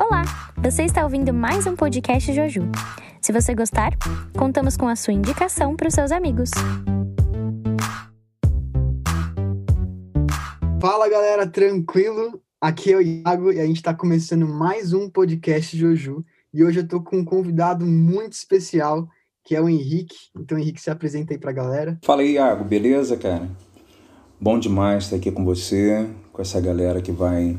Olá, você está ouvindo mais um podcast Joju. Se você gostar, contamos com a sua indicação para os seus amigos. Fala galera, tranquilo? Aqui é o Iago e a gente está começando mais um podcast Joju. E hoje eu estou com um convidado muito especial, que é o Henrique. Então, Henrique, se apresenta aí para a galera. Fala aí, Iago, beleza, cara? Bom demais estar aqui com você, com essa galera que vai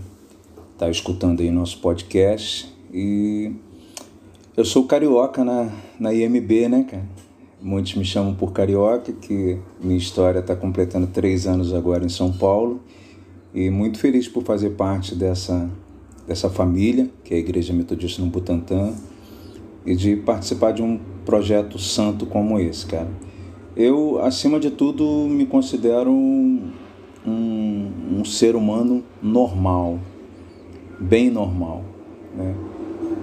estar tá escutando aí nosso podcast. E eu sou carioca na, na IMB, né, cara? Muitos me chamam por carioca, que minha história está completando três anos agora em São Paulo. E muito feliz por fazer parte dessa, dessa família, que é a Igreja Metodista no Butantã, e de participar de um projeto santo como esse, cara. Eu, acima de tudo, me considero um, um, um ser humano normal, bem normal. Né?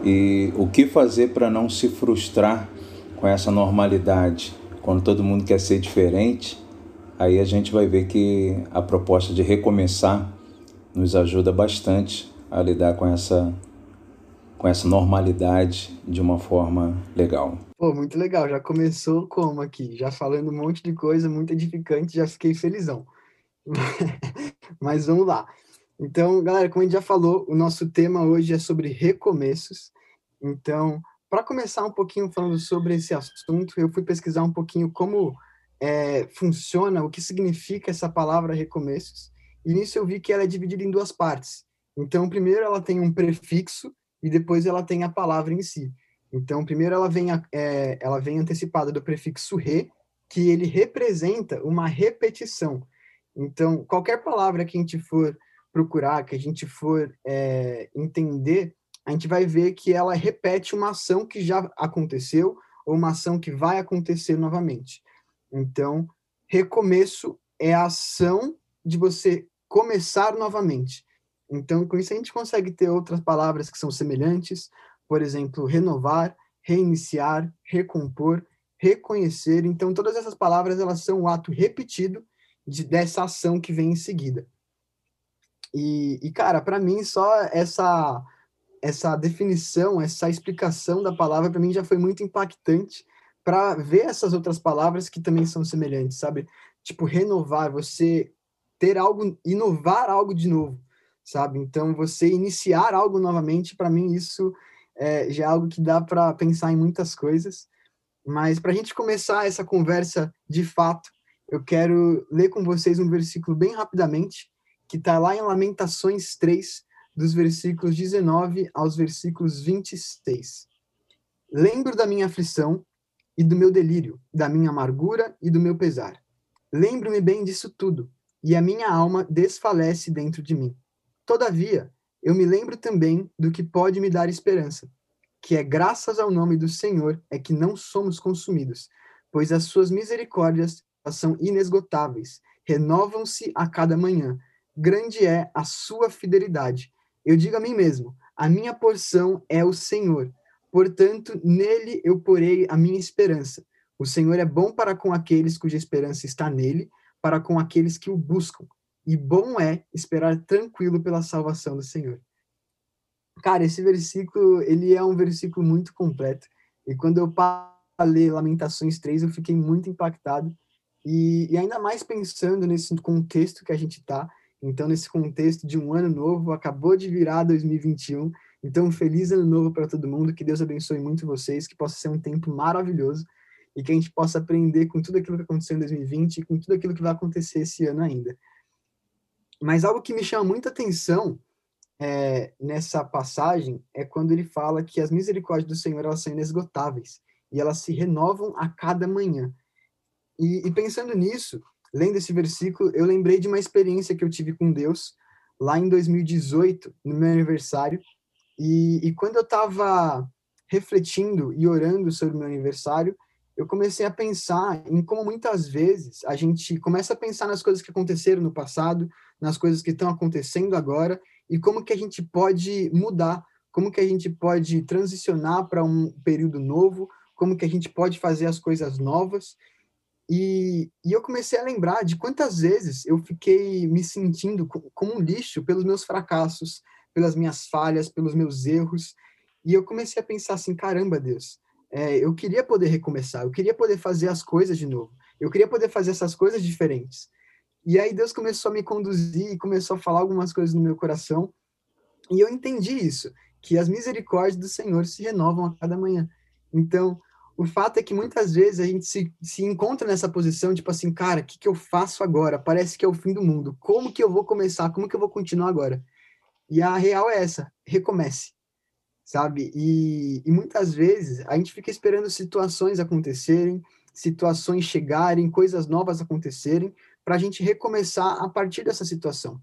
E o que fazer para não se frustrar com essa normalidade? Quando todo mundo quer ser diferente, aí a gente vai ver que a proposta de recomeçar nos ajuda bastante a lidar com essa com essa normalidade de uma forma legal. Pô, muito legal. Já começou como aqui? Já falando um monte de coisa muito edificante, já fiquei felizão. Mas vamos lá. Então, galera, como a gente já falou, o nosso tema hoje é sobre recomeços. Então, para começar um pouquinho falando sobre esse assunto, eu fui pesquisar um pouquinho como é, funciona, o que significa essa palavra recomeços. E nisso eu vi que ela é dividida em duas partes. Então, primeiro ela tem um prefixo e depois ela tem a palavra em si. Então, primeiro ela vem, é, ela vem antecipada do prefixo re, que ele representa uma repetição. Então, qualquer palavra que a gente for procurar, que a gente for é, entender, a gente vai ver que ela repete uma ação que já aconteceu ou uma ação que vai acontecer novamente. Então, recomeço é a ação de você começar novamente. Então, com isso a gente consegue ter outras palavras que são semelhantes, por exemplo, renovar, reiniciar, recompor, reconhecer. Então, todas essas palavras elas são o ato repetido de, dessa ação que vem em seguida. E, e cara, para mim só essa essa definição, essa explicação da palavra para mim já foi muito impactante para ver essas outras palavras que também são semelhantes, sabe? Tipo renovar, você ter algo, inovar algo de novo, sabe? Então você iniciar algo novamente, para mim isso é, já é algo que dá para pensar em muitas coisas. Mas para a gente começar essa conversa de fato, eu quero ler com vocês um versículo bem rapidamente, que está lá em Lamentações 3, dos versículos 19 aos versículos 26. Lembro da minha aflição e do meu delírio, da minha amargura e do meu pesar. Lembro-me bem disso tudo, e a minha alma desfalece dentro de mim. Todavia, eu me lembro também do que pode me dar esperança, que é graças ao nome do Senhor é que não somos consumidos, pois as suas misericórdias são inesgotáveis, renovam-se a cada manhã. Grande é a sua fidelidade. Eu digo a mim mesmo: a minha porção é o Senhor. Portanto, nele eu porei a minha esperança. O Senhor é bom para com aqueles cuja esperança está nele, para com aqueles que o buscam. E bom é esperar tranquilo pela salvação do Senhor. Cara, esse versículo, ele é um versículo muito completo. E quando eu ler Lamentações 3, eu fiquei muito impactado. E, e ainda mais pensando nesse contexto que a gente está, então, nesse contexto de um ano novo, acabou de virar 2021. Então, feliz ano novo para todo mundo. Que Deus abençoe muito vocês, que possa ser um tempo maravilhoso e que a gente possa aprender com tudo aquilo que aconteceu em 2020 e com tudo aquilo que vai acontecer esse ano ainda. Mas algo que me chama muita atenção é, nessa passagem é quando ele fala que as misericórdias do Senhor elas são inesgotáveis e elas se renovam a cada manhã. E, e pensando nisso, lendo esse versículo, eu lembrei de uma experiência que eu tive com Deus lá em 2018, no meu aniversário. E, e quando eu estava refletindo e orando sobre o meu aniversário, eu comecei a pensar em como muitas vezes a gente começa a pensar nas coisas que aconteceram no passado, nas coisas que estão acontecendo agora e como que a gente pode mudar, como que a gente pode transicionar para um período novo, como que a gente pode fazer as coisas novas. E, e eu comecei a lembrar de quantas vezes eu fiquei me sentindo como um lixo pelos meus fracassos, pelas minhas falhas, pelos meus erros. E eu comecei a pensar assim, caramba, Deus, é, eu queria poder recomeçar, eu queria poder fazer as coisas de novo, eu queria poder fazer essas coisas diferentes. E aí Deus começou a me conduzir e começou a falar algumas coisas no meu coração, e eu entendi isso, que as misericórdias do Senhor se renovam a cada manhã. Então, o fato é que muitas vezes a gente se, se encontra nessa posição, tipo assim, cara, o que, que eu faço agora? Parece que é o fim do mundo. Como que eu vou começar? Como que eu vou continuar agora? E a real é essa: recomece, sabe? E, e muitas vezes a gente fica esperando situações acontecerem, situações chegarem, coisas novas acontecerem, para a gente recomeçar a partir dessa situação.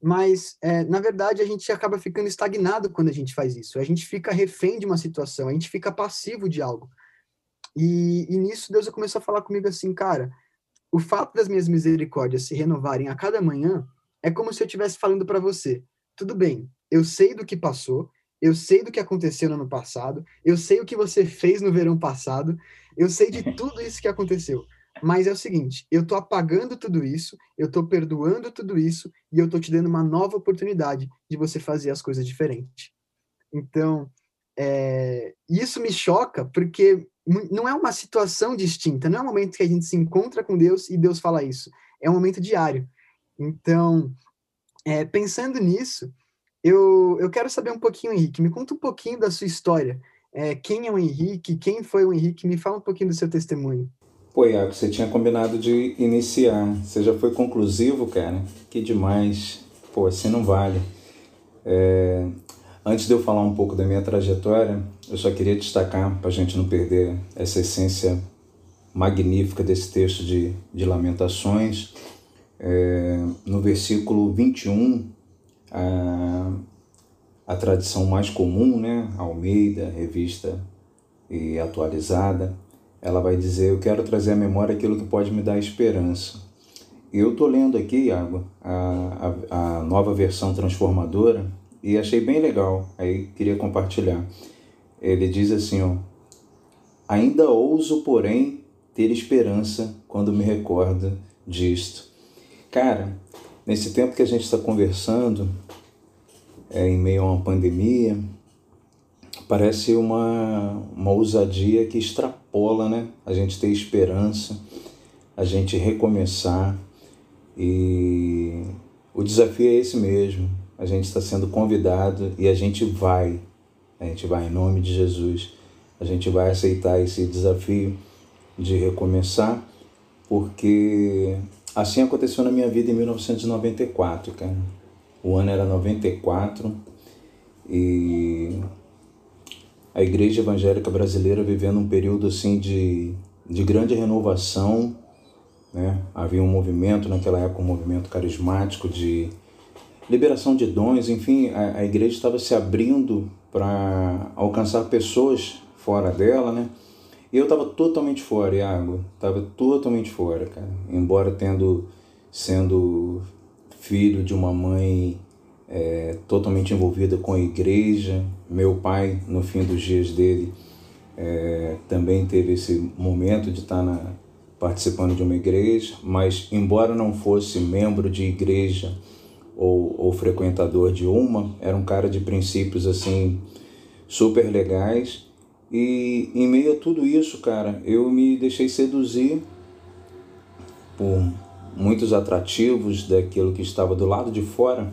Mas, é, na verdade, a gente acaba ficando estagnado quando a gente faz isso. A gente fica refém de uma situação, a gente fica passivo de algo. E, e nisso Deus começou a falar comigo assim, cara, o fato das minhas misericórdias se renovarem a cada manhã é como se eu estivesse falando para você, tudo bem, eu sei do que passou, eu sei do que aconteceu no ano passado, eu sei o que você fez no verão passado, eu sei de tudo isso que aconteceu. Mas é o seguinte, eu tô apagando tudo isso, eu tô perdoando tudo isso e eu tô te dando uma nova oportunidade de você fazer as coisas diferentes. Então, é, isso me choca porque não é uma situação distinta, não é um momento que a gente se encontra com Deus e Deus fala isso. É um momento diário. Então, é, pensando nisso, eu, eu quero saber um pouquinho, Henrique. Me conta um pouquinho da sua história. É, quem é o Henrique? Quem foi o Henrique? Me fala um pouquinho do seu testemunho. Pô, Iago, você tinha combinado de iniciar. Você já foi conclusivo, cara? Que demais. Pô, assim não vale. É, Antes de eu falar um pouco da minha trajetória, eu só queria destacar, para a gente não perder essa essência magnífica desse texto de, de Lamentações, é, no versículo 21, a, a tradição mais comum, né, Almeida, revista e atualizada, ela vai dizer: Eu quero trazer à memória aquilo que pode me dar esperança. Eu estou lendo aqui, Iago, a, a, a nova versão transformadora e achei bem legal, aí queria compartilhar. Ele diz assim, ó: Ainda ouso, porém, ter esperança quando me recordo disto. Cara, nesse tempo que a gente está conversando, é, em meio a uma pandemia, parece uma, uma ousadia que extrapola, né? A gente ter esperança, a gente recomeçar e o desafio é esse mesmo, a gente está sendo convidado e a gente vai, a gente vai em nome de Jesus, a gente vai aceitar esse desafio de recomeçar, porque assim aconteceu na minha vida em 1994, cara. O ano era 94 e a igreja evangélica brasileira vivendo um período assim de, de grande renovação, né? Havia um movimento naquela época, um movimento carismático de liberação de dons, enfim, a, a igreja estava se abrindo para alcançar pessoas fora dela, né? E eu estava totalmente fora, Iago, estava totalmente fora, cara. Embora tendo sendo filho de uma mãe é, totalmente envolvida com a igreja, meu pai, no fim dos dias dele, é, também teve esse momento de estar na, participando de uma igreja, mas embora não fosse membro de igreja, ou, ou frequentador de uma, era um cara de princípios assim super legais. E em meio a tudo isso, cara, eu me deixei seduzir por muitos atrativos daquilo que estava do lado de fora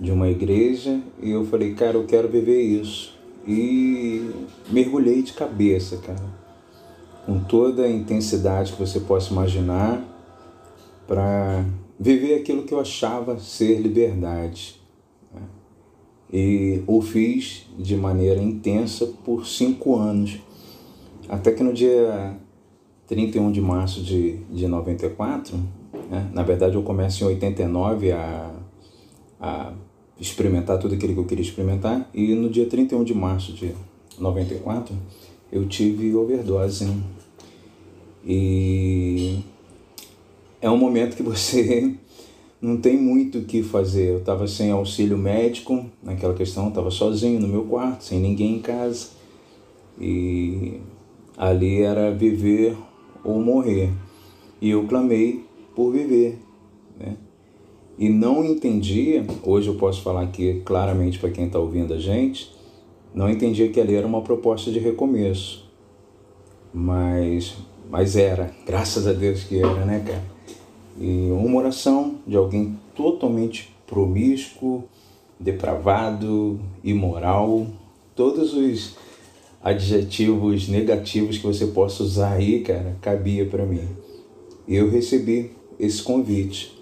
de uma igreja e eu falei, cara, eu quero viver isso. E mergulhei de cabeça, cara, com toda a intensidade que você possa imaginar para viver aquilo que eu achava ser liberdade. Né? E o fiz de maneira intensa por cinco anos, até que no dia 31 de março de, de 94, né? na verdade eu começo em 89 a, a experimentar tudo aquilo que eu queria experimentar, e no dia 31 de março de 94 eu tive overdose. Né? E é um momento que você não tem muito o que fazer. Eu estava sem auxílio médico naquela questão, estava sozinho no meu quarto, sem ninguém em casa. E ali era viver ou morrer. E eu clamei por viver. Né? e não entendia, hoje eu posso falar aqui claramente para quem está ouvindo a gente, não entendia que ali era uma proposta de recomeço. Mas, mas era, graças a Deus que era, né, cara? E uma oração de alguém totalmente promíscuo, depravado, imoral, todos os adjetivos negativos que você possa usar aí, cara, cabia para mim. Eu recebi esse convite.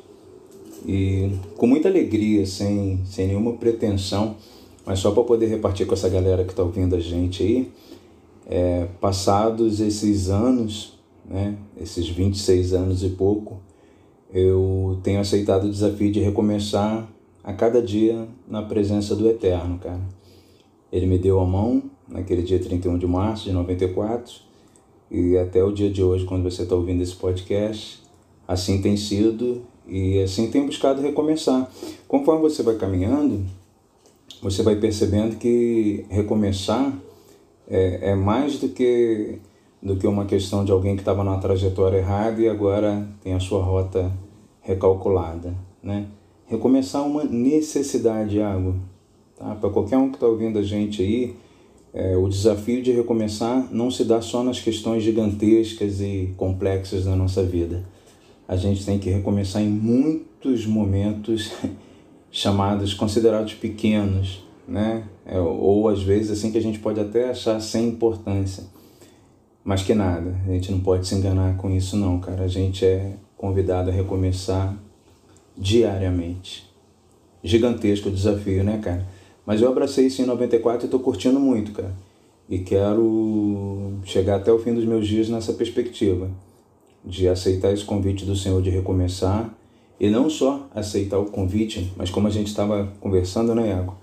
E com muita alegria, sem, sem nenhuma pretensão, mas só para poder repartir com essa galera que está ouvindo a gente aí, é, passados esses anos, né, esses 26 anos e pouco, eu tenho aceitado o desafio de recomeçar a cada dia na presença do Eterno, cara. Ele me deu a mão naquele dia 31 de março de 94 e até o dia de hoje, quando você está ouvindo esse podcast, assim tem sido e assim tem buscado recomeçar. Conforme você vai caminhando, você vai percebendo que recomeçar é, é mais do que do que uma questão de alguém que estava numa trajetória errada e agora tem a sua rota recalculada, né? Recomeçar é uma necessidade, água, tá? Para qualquer um que está ouvindo a gente aí, é, o desafio de recomeçar não se dá só nas questões gigantescas e complexas da nossa vida. A gente tem que recomeçar em muitos momentos chamados considerados pequenos, né? É, ou às vezes assim que a gente pode até achar sem importância. Mas que nada, a gente não pode se enganar com isso não, cara. A gente é convidado a recomeçar diariamente. Gigantesco o desafio, né, cara? Mas eu abracei isso em 94 e tô curtindo muito, cara. E quero chegar até o fim dos meus dias nessa perspectiva de aceitar esse convite do Senhor de recomeçar e não só aceitar o convite, mas como a gente estava conversando, né, Iago?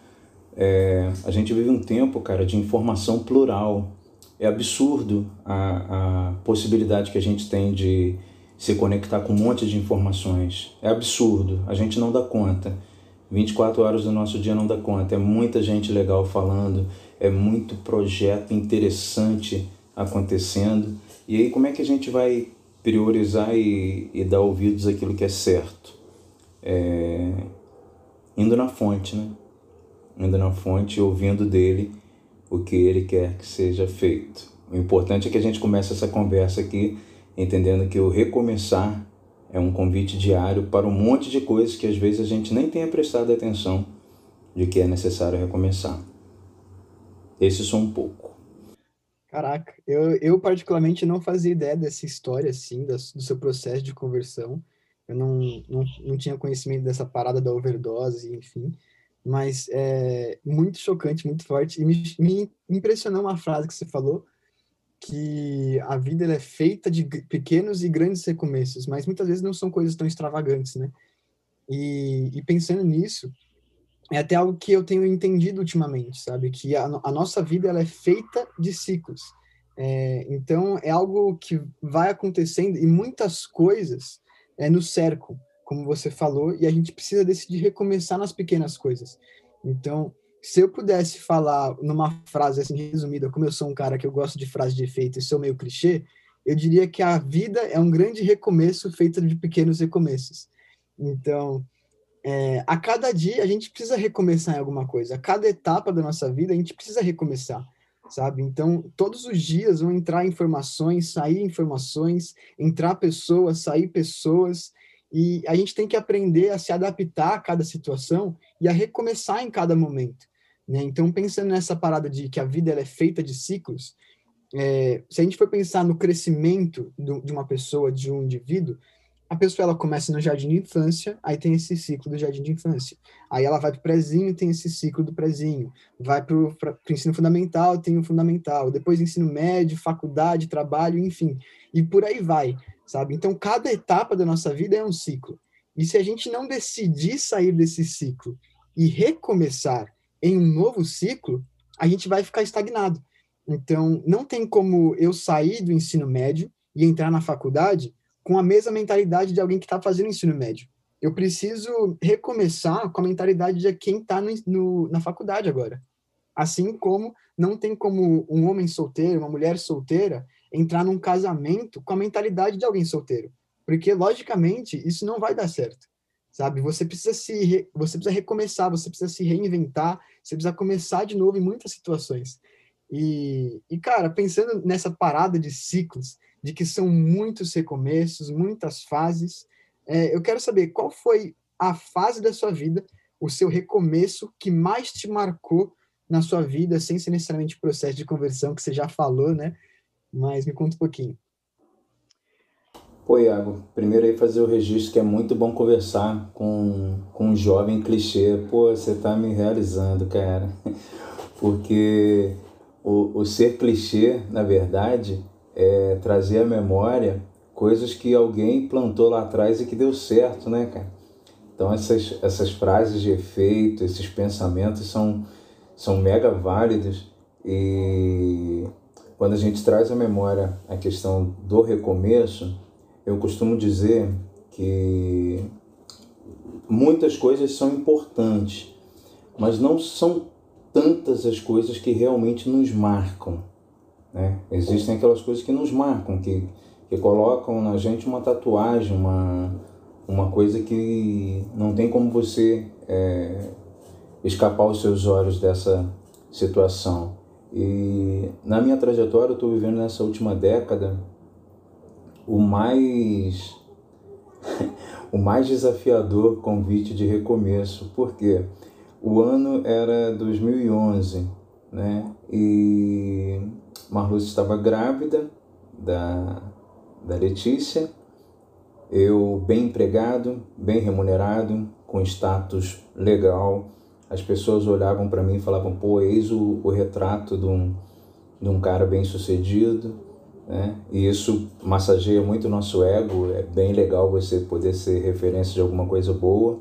É, a gente vive um tempo, cara, de informação plural. É absurdo a, a possibilidade que a gente tem de se conectar com um monte de informações. É absurdo, a gente não dá conta. 24 horas do nosso dia não dá conta. É muita gente legal falando, é muito projeto interessante acontecendo. E aí, como é que a gente vai priorizar e, e dar ouvidos àquilo que é certo? É, indo na fonte, né? Indo na fonte ouvindo dele o que ele quer que seja feito. O importante é que a gente comece essa conversa aqui entendendo que o recomeçar é um convite diário para um monte de coisas que às vezes a gente nem tenha prestado atenção de que é necessário recomeçar. Esse só um pouco. Caraca, eu, eu particularmente não fazia ideia dessa história, assim, do, do seu processo de conversão. Eu não, não, não tinha conhecimento dessa parada da overdose, enfim. Mas é muito chocante, muito forte. E me, me impressionou uma frase que você falou, que a vida é feita de pequenos e grandes recomeços, mas muitas vezes não são coisas tão extravagantes, né? E, e pensando nisso, é até algo que eu tenho entendido ultimamente, sabe? Que a, a nossa vida ela é feita de ciclos. É, então, é algo que vai acontecendo e muitas coisas é, no cerco, como você falou, e a gente precisa decidir recomeçar nas pequenas coisas. Então, se eu pudesse falar numa frase assim resumida, como eu sou um cara que eu gosto de frase de efeito e sou meio clichê, eu diria que a vida é um grande recomeço feito de pequenos recomeços. Então, é, a cada dia a gente precisa recomeçar em alguma coisa. A cada etapa da nossa vida a gente precisa recomeçar, sabe? Então, todos os dias vão entrar informações, sair informações, entrar pessoas, sair pessoas, e a gente tem que aprender a se adaptar a cada situação e a recomeçar em cada momento. Né? Então, pensando nessa parada de que a vida ela é feita de ciclos, é, se a gente for pensar no crescimento do, de uma pessoa, de um indivíduo, a pessoa ela começa no jardim de infância, aí tem esse ciclo do jardim de infância. Aí ela vai para o prezinho, tem esse ciclo do prezinho. Vai para o ensino fundamental, tem o fundamental. Depois ensino médio, faculdade, trabalho, enfim. E por aí vai, sabe? Então, cada etapa da nossa vida é um ciclo. E se a gente não decidir sair desse ciclo e recomeçar em um novo ciclo, a gente vai ficar estagnado. Então, não tem como eu sair do ensino médio e entrar na faculdade com a mesma mentalidade de alguém que está fazendo ensino médio. Eu preciso recomeçar com a mentalidade de quem está na faculdade agora. Assim como não tem como um homem solteiro, uma mulher solteira, entrar num casamento com a mentalidade de alguém solteiro. Porque, logicamente, isso não vai dar certo. sabe? Você precisa se você precisa recomeçar, você precisa se reinventar, você precisa começar de novo em muitas situações. E, e cara, pensando nessa parada de ciclos, de que são muitos recomeços, muitas fases, é, eu quero saber qual foi a fase da sua vida, o seu recomeço que mais te marcou na sua vida, sem ser necessariamente o processo de conversão que você já falou, né? Mas me conta um pouquinho. Pô, Iago, primeiro aí fazer o registro que é muito bom conversar com, com um jovem clichê. Pô, você tá me realizando, cara. Porque o, o ser clichê, na verdade, é trazer à memória coisas que alguém plantou lá atrás e que deu certo, né, cara? Então essas, essas frases de efeito, esses pensamentos são, são mega válidos e quando a gente traz à memória a questão do recomeço, eu costumo dizer que muitas coisas são importantes, mas não são tantas as coisas que realmente nos marcam. Né? Existem aquelas coisas que nos marcam, que, que colocam na gente uma tatuagem, uma, uma coisa que não tem como você é, escapar os seus olhos dessa situação. E na minha trajetória, eu estou vivendo nessa última década o mais o mais desafiador convite de recomeço, porque o ano era 2011, né? E Marluce estava grávida da, da Letícia, eu bem empregado, bem remunerado, com status legal. As pessoas olhavam para mim e falavam: pô, eis o, o retrato de um, de um cara bem sucedido né? E isso massageia muito o nosso ego, é bem legal você poder ser referência de alguma coisa boa.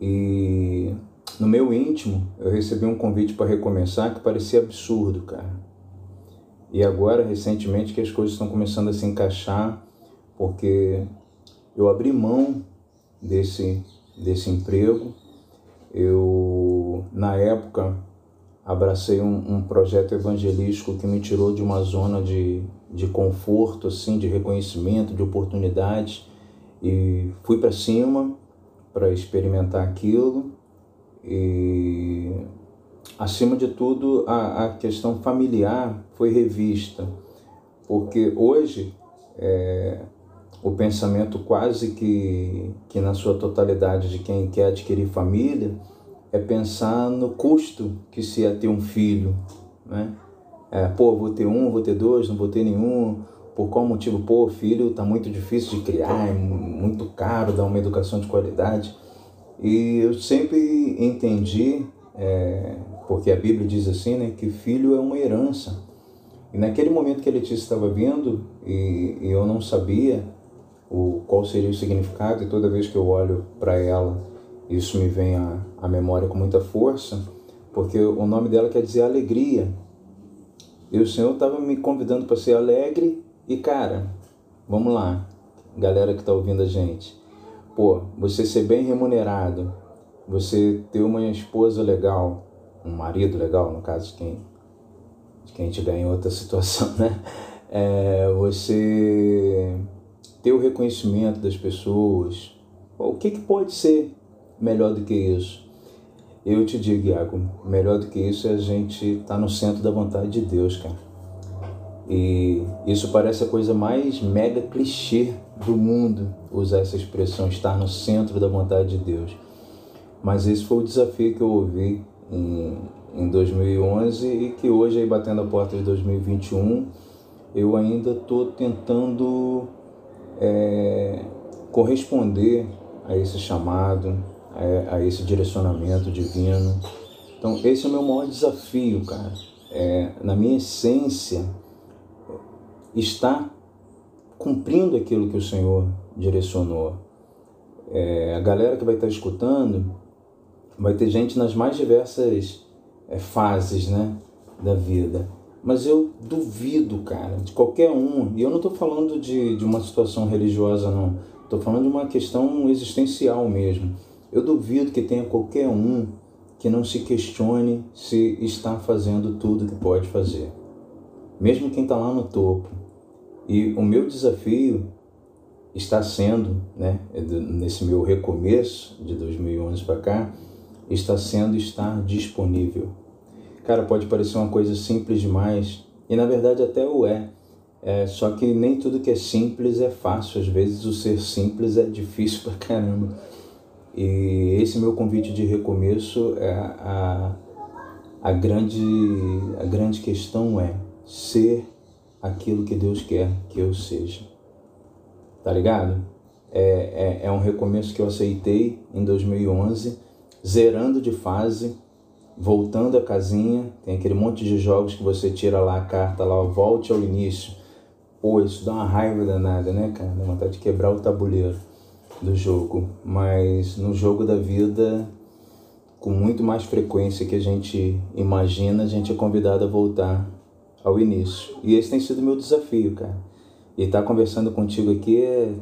E no meu íntimo, eu recebi um convite para recomeçar que parecia absurdo, cara. E agora, recentemente, que as coisas estão começando a se encaixar, porque eu abri mão desse, desse emprego. Eu, na época, abracei um, um, projeto evangelístico que me tirou de uma zona de, de conforto, assim, de reconhecimento, de oportunidade e fui para cima para experimentar aquilo e acima de tudo a, a questão familiar foi revista porque hoje é, o pensamento quase que, que na sua totalidade de quem quer adquirir família é pensar no custo que se é ter um filho, né? É, pô, vou ter um, vou ter dois, não vou ter nenhum. Por qual motivo? Pô, filho tá muito difícil de criar, é muito caro dar uma educação de qualidade. E eu sempre entendi, é, porque a Bíblia diz assim, né, que filho é uma herança. E naquele momento que a Letícia estava vindo e, e eu não sabia o, qual seria o significado, e toda vez que eu olho para ela isso me vem à, à memória com muita força, porque o nome dela quer dizer alegria. E o Senhor estava me convidando para ser alegre e, cara, vamos lá, galera que está ouvindo a gente. Pô, você ser bem remunerado, você ter uma esposa legal, um marido legal, no caso de quem, de quem estiver em outra situação, né? É, você ter o reconhecimento das pessoas. O que, que pode ser melhor do que isso? Eu te digo, Iago, melhor do que isso é a gente estar tá no centro da vontade de Deus, cara. E isso parece a coisa mais mega clichê do mundo, usar essa expressão, estar no centro da vontade de Deus. Mas esse foi o desafio que eu ouvi em, em 2011 e que hoje, aí batendo a porta de 2021, eu ainda estou tentando é, corresponder a esse chamado, a, a esse direcionamento divino. Então, esse é o meu maior desafio, cara. É, na minha essência, está cumprindo aquilo que o Senhor direcionou. É, a galera que vai estar escutando vai ter gente nas mais diversas é, fases né, da vida. Mas eu duvido, cara, de qualquer um, e eu não estou falando de, de uma situação religiosa, não. Estou falando de uma questão existencial mesmo. Eu duvido que tenha qualquer um que não se questione se está fazendo tudo que pode fazer. Mesmo quem está lá no topo. E o meu desafio está sendo, né, nesse meu recomeço de 2011 para cá, está sendo estar disponível. Cara, pode parecer uma coisa simples demais, e na verdade até o é. é. Só que nem tudo que é simples é fácil. Às vezes o ser simples é difícil pra caramba. E esse meu convite de recomeço é a, a, grande, a grande questão é ser aquilo que Deus quer que eu seja. Tá ligado? É, é, é um recomeço que eu aceitei em 2011, zerando de fase, voltando a casinha, tem aquele monte de jogos que você tira lá a carta lá, volte ao início. Pô, isso dá uma raiva danada, né, cara? Dá vontade de quebrar o tabuleiro do jogo. Mas no jogo da vida, com muito mais frequência que a gente imagina, a gente é convidado a voltar ao início. E esse tem sido meu desafio, cara. E estar tá conversando contigo aqui é,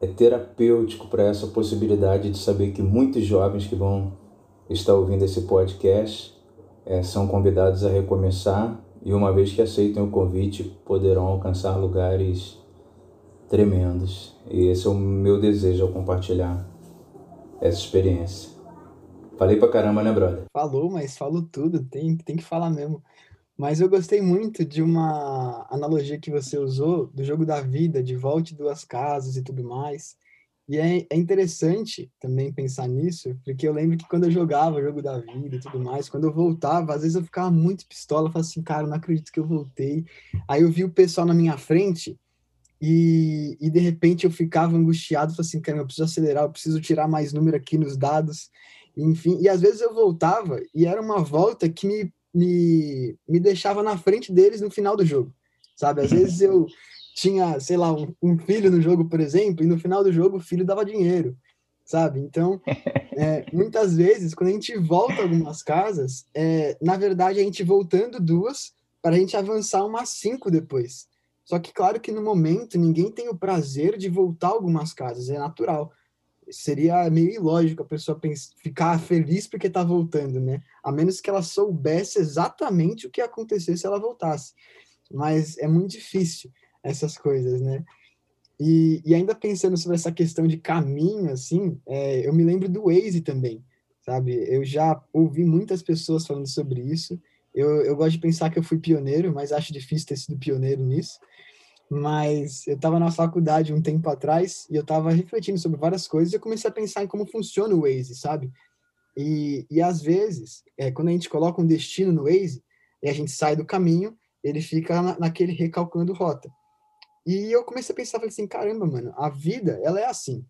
é terapêutico para essa possibilidade de saber que muitos jovens que vão está ouvindo esse podcast é, são convidados a recomeçar e, uma vez que aceitem o convite, poderão alcançar lugares tremendos. E esse é o meu desejo ao compartilhar essa experiência. Falei pra caramba, né, brother? Falou, mas falou tudo, tem, tem que falar mesmo. Mas eu gostei muito de uma analogia que você usou do jogo da vida, de volte duas casas e tudo mais. E é, é interessante também pensar nisso, porque eu lembro que quando eu jogava o jogo da vida e tudo mais, quando eu voltava, às vezes eu ficava muito pistola, falava assim, cara, não acredito que eu voltei. Aí eu vi o pessoal na minha frente e, e de repente eu ficava angustiado, falava assim, cara, eu preciso acelerar, eu preciso tirar mais número aqui nos dados, enfim. E às vezes eu voltava e era uma volta que me, me, me deixava na frente deles no final do jogo, sabe? Às vezes eu tinha, sei lá, um, um, filho no jogo, por exemplo, e no final do jogo o filho dava dinheiro, sabe? Então, é, muitas vezes, quando a gente volta algumas casas, é, na verdade, a gente voltando duas para a gente avançar umas cinco depois. Só que, claro que no momento, ninguém tem o prazer de voltar algumas casas, é natural. Seria meio ilógico a pessoa pensar, ficar feliz porque está voltando, né? A menos que ela soubesse exatamente o que ia acontecer se ela voltasse. Mas é muito difícil essas coisas, né? E, e ainda pensando sobre essa questão de caminho, assim, é, eu me lembro do Waze também, sabe? Eu já ouvi muitas pessoas falando sobre isso. Eu, eu gosto de pensar que eu fui pioneiro, mas acho difícil ter sido pioneiro nisso. Mas eu estava na faculdade um tempo atrás e eu estava refletindo sobre várias coisas e eu comecei a pensar em como funciona o Waze, sabe? E, e às vezes, é, quando a gente coloca um destino no Waze e a gente sai do caminho, ele fica na, naquele recalculando rota. E eu comecei a pensar, falei assim, caramba, mano, a vida, ela é assim.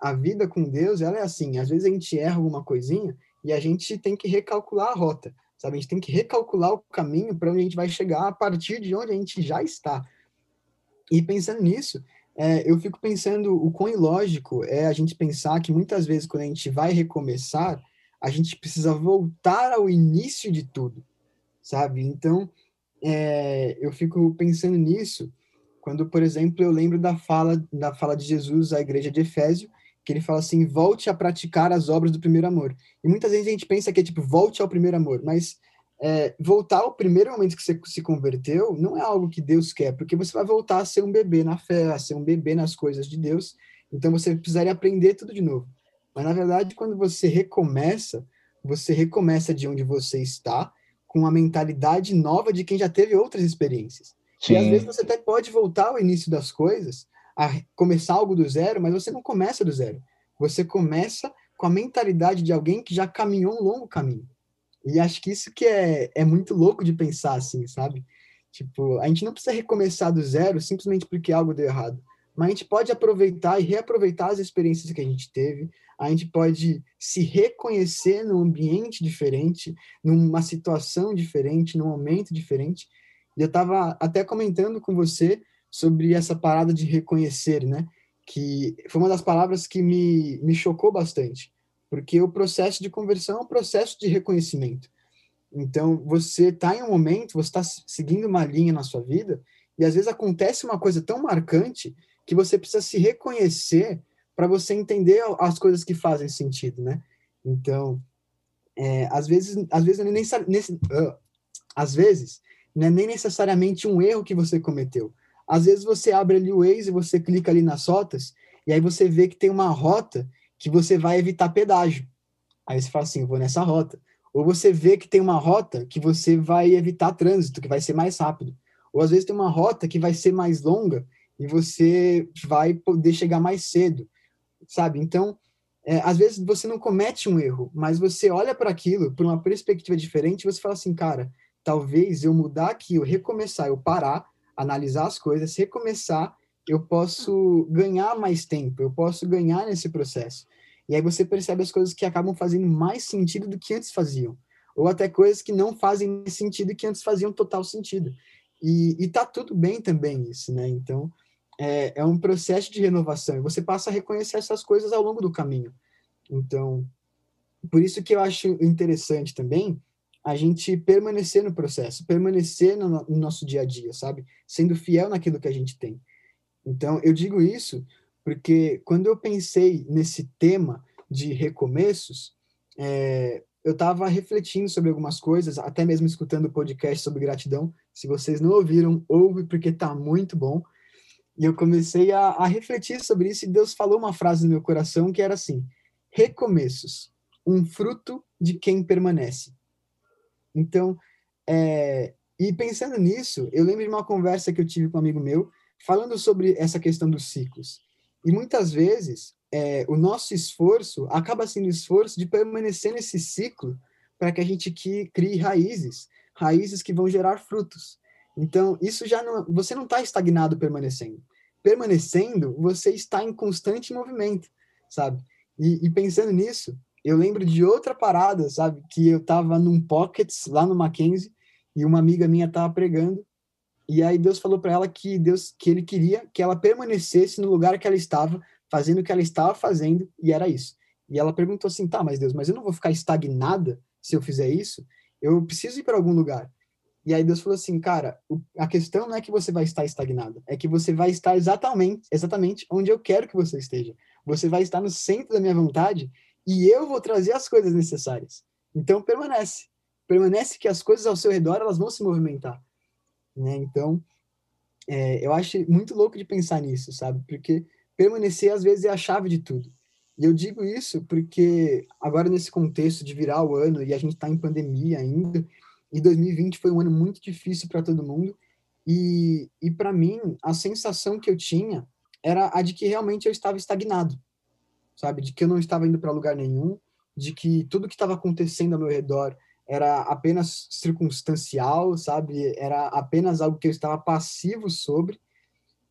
A vida com Deus, ela é assim. Às vezes a gente erra alguma coisinha e a gente tem que recalcular a rota, sabe? A gente tem que recalcular o caminho para onde a gente vai chegar a partir de onde a gente já está. E pensando nisso, é, eu fico pensando o quão ilógico é a gente pensar que muitas vezes quando a gente vai recomeçar, a gente precisa voltar ao início de tudo, sabe? Então, é, eu fico pensando nisso quando, por exemplo, eu lembro da fala, da fala de Jesus à igreja de Efésio, que ele fala assim: volte a praticar as obras do primeiro amor. E muitas vezes a gente pensa que é tipo, volte ao primeiro amor, mas é, voltar ao primeiro momento que você se converteu não é algo que Deus quer, porque você vai voltar a ser um bebê na fé, a ser um bebê nas coisas de Deus, então você precisaria aprender tudo de novo. Mas na verdade, quando você recomeça, você recomeça de onde você está, com a mentalidade nova de quem já teve outras experiências. Sim. E às vezes você até pode voltar ao início das coisas, a começar algo do zero, mas você não começa do zero. Você começa com a mentalidade de alguém que já caminhou um longo caminho. E acho que isso que é, é muito louco de pensar assim, sabe? Tipo, a gente não precisa recomeçar do zero simplesmente porque algo deu errado. Mas a gente pode aproveitar e reaproveitar as experiências que a gente teve. A gente pode se reconhecer num ambiente diferente, numa situação diferente, num momento diferente eu estava até comentando com você sobre essa parada de reconhecer, né? Que foi uma das palavras que me, me chocou bastante, porque o processo de conversão é um processo de reconhecimento. Então, você está em um momento, você está seguindo uma linha na sua vida, e às vezes acontece uma coisa tão marcante que você precisa se reconhecer para você entender as coisas que fazem sentido, né? Então, é, às vezes, às vezes nem, nem uh, às vezes não é nem necessariamente um erro que você cometeu. às vezes você abre ali o Waze, você clica ali nas rotas, e aí você vê que tem uma rota que você vai evitar pedágio. Aí você fala assim, vou nessa rota. Ou você vê que tem uma rota que você vai evitar trânsito, que vai ser mais rápido. Ou às vezes tem uma rota que vai ser mais longa e você vai poder chegar mais cedo, sabe? Então, é, às vezes você não comete um erro, mas você olha para aquilo por uma perspectiva diferente e você fala assim, cara, talvez eu mudar aqui, eu recomeçar, eu parar, analisar as coisas, recomeçar, eu posso ganhar mais tempo, eu posso ganhar nesse processo. E aí você percebe as coisas que acabam fazendo mais sentido do que antes faziam. Ou até coisas que não fazem sentido e que antes faziam total sentido. E, e tá tudo bem também isso, né? Então, é, é um processo de renovação. E você passa a reconhecer essas coisas ao longo do caminho. Então, por isso que eu acho interessante também a gente permanecer no processo, permanecer no, no, nosso dia a dia, sabe? Sendo fiel naquilo que a gente tem. Então, eu digo isso porque quando eu pensei nesse tema de recomeços, é, eu estava refletindo sobre algumas coisas, até mesmo escutando o podcast sobre gratidão. Se vocês não ouviram, ouve porque está muito bom. E eu comecei a, a, refletir sobre isso e Deus falou uma frase no meu coração que era assim: recomeços, um fruto de quem permanece. Então, é, e pensando nisso, eu lembro de uma conversa que eu tive com um amigo meu falando sobre essa questão dos ciclos. E muitas vezes, é, o nosso esforço acaba sendo esforço de permanecer nesse ciclo para que a gente crie raízes, raízes que vão gerar frutos. Então, isso já não, você não está estagnado permanecendo. Permanecendo, você está em constante movimento, sabe? E, e, pensando nisso, eu lembro de outra parada, sabe? Que eu estava num pockets lá no Mackenzie e uma amiga minha estava pregando e aí Deus falou para ela que Deus que ele queria que ela permanecesse no lugar que ela estava, fazendo o que ela estava fazendo, e era isso. E ela perguntou assim: "Tá, mas Deus, mas eu não vou ficar estagnada se eu fizer isso? Eu preciso ir para algum lugar". E aí Deus falou assim: "Cara, a questão não é que você vai estar estagnada, é que você vai estar exatamente, exatamente onde eu quero que você esteja. Você vai estar no centro da minha vontade e eu vou trazer as coisas necessárias. Então permanece. Permanece que as coisas ao seu redor elas vão se movimentar. Né? Então, é, eu acho muito louco de pensar nisso, sabe? Porque permanecer, às vezes, é a chave de tudo. E eu digo isso porque, agora nesse contexto de virar o ano, e a gente está em pandemia ainda, e 2020 foi um ano muito difícil para todo mundo, e, e para mim, a sensação que eu tinha era a de que realmente eu estava estagnado, sabe? De que eu não estava indo para lugar nenhum, de que tudo que estava acontecendo ao meu redor era apenas circunstancial, sabe? Era apenas algo que eu estava passivo sobre.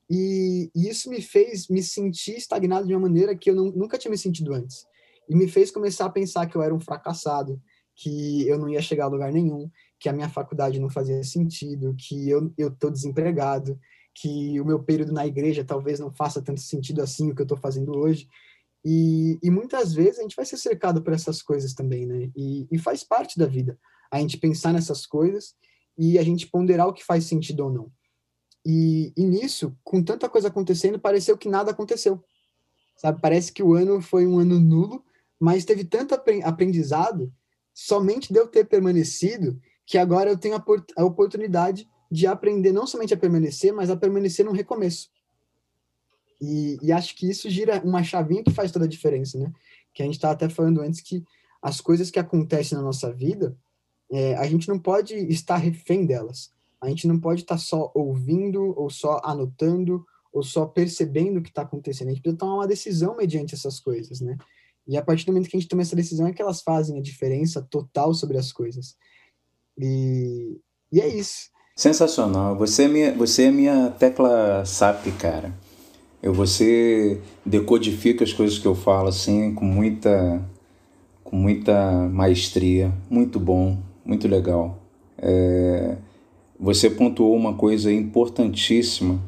E, e isso me fez me sentir estagnado de uma maneira que eu não, nunca tinha me sentido antes. E me fez começar a pensar que eu era um fracassado, que eu não ia chegar a lugar nenhum, que a minha faculdade não fazia sentido, que eu estou desempregado, que o meu período na igreja talvez não faça tanto sentido assim o que eu estou fazendo hoje. E, e, muitas vezes a gente vai ser cercado por essas coisas também, né? E, e, faz parte da vida a gente pensar nessas coisas e a gente ponderar o que faz sentido ou não. E, e nisso, com tanta coisa acontecendo, pareceu que nada aconteceu. Sabe? Parece que o ano foi um ano nulo, mas teve tanto aprendizado somente de eu ter permanecido que agora eu tenho a, a oportunidade de aprender não somente a permanecer, mas a permanecer num recomeço. E, e, acho que isso gira uma chavinha que faz toda a diferença, né? Que a gente estava até falando antes que as coisas que acontecem na nossa vida, é, a gente não pode estar refém delas. A gente não pode estar só ouvindo, ou só anotando, ou só percebendo o que está acontecendo. A gente precisa tomar uma decisão mediante essas coisas, né? E a partir do momento que a gente toma essa decisão é que elas fazem a diferença total sobre as coisas. E, e é isso. Sensacional. Você é minha, você é minha tecla SAP, cara. Eu, você decodifica as coisas que eu falo assim com muita, com muita maestria. Muito bom, muito legal. É, você pontuou uma coisa importantíssima,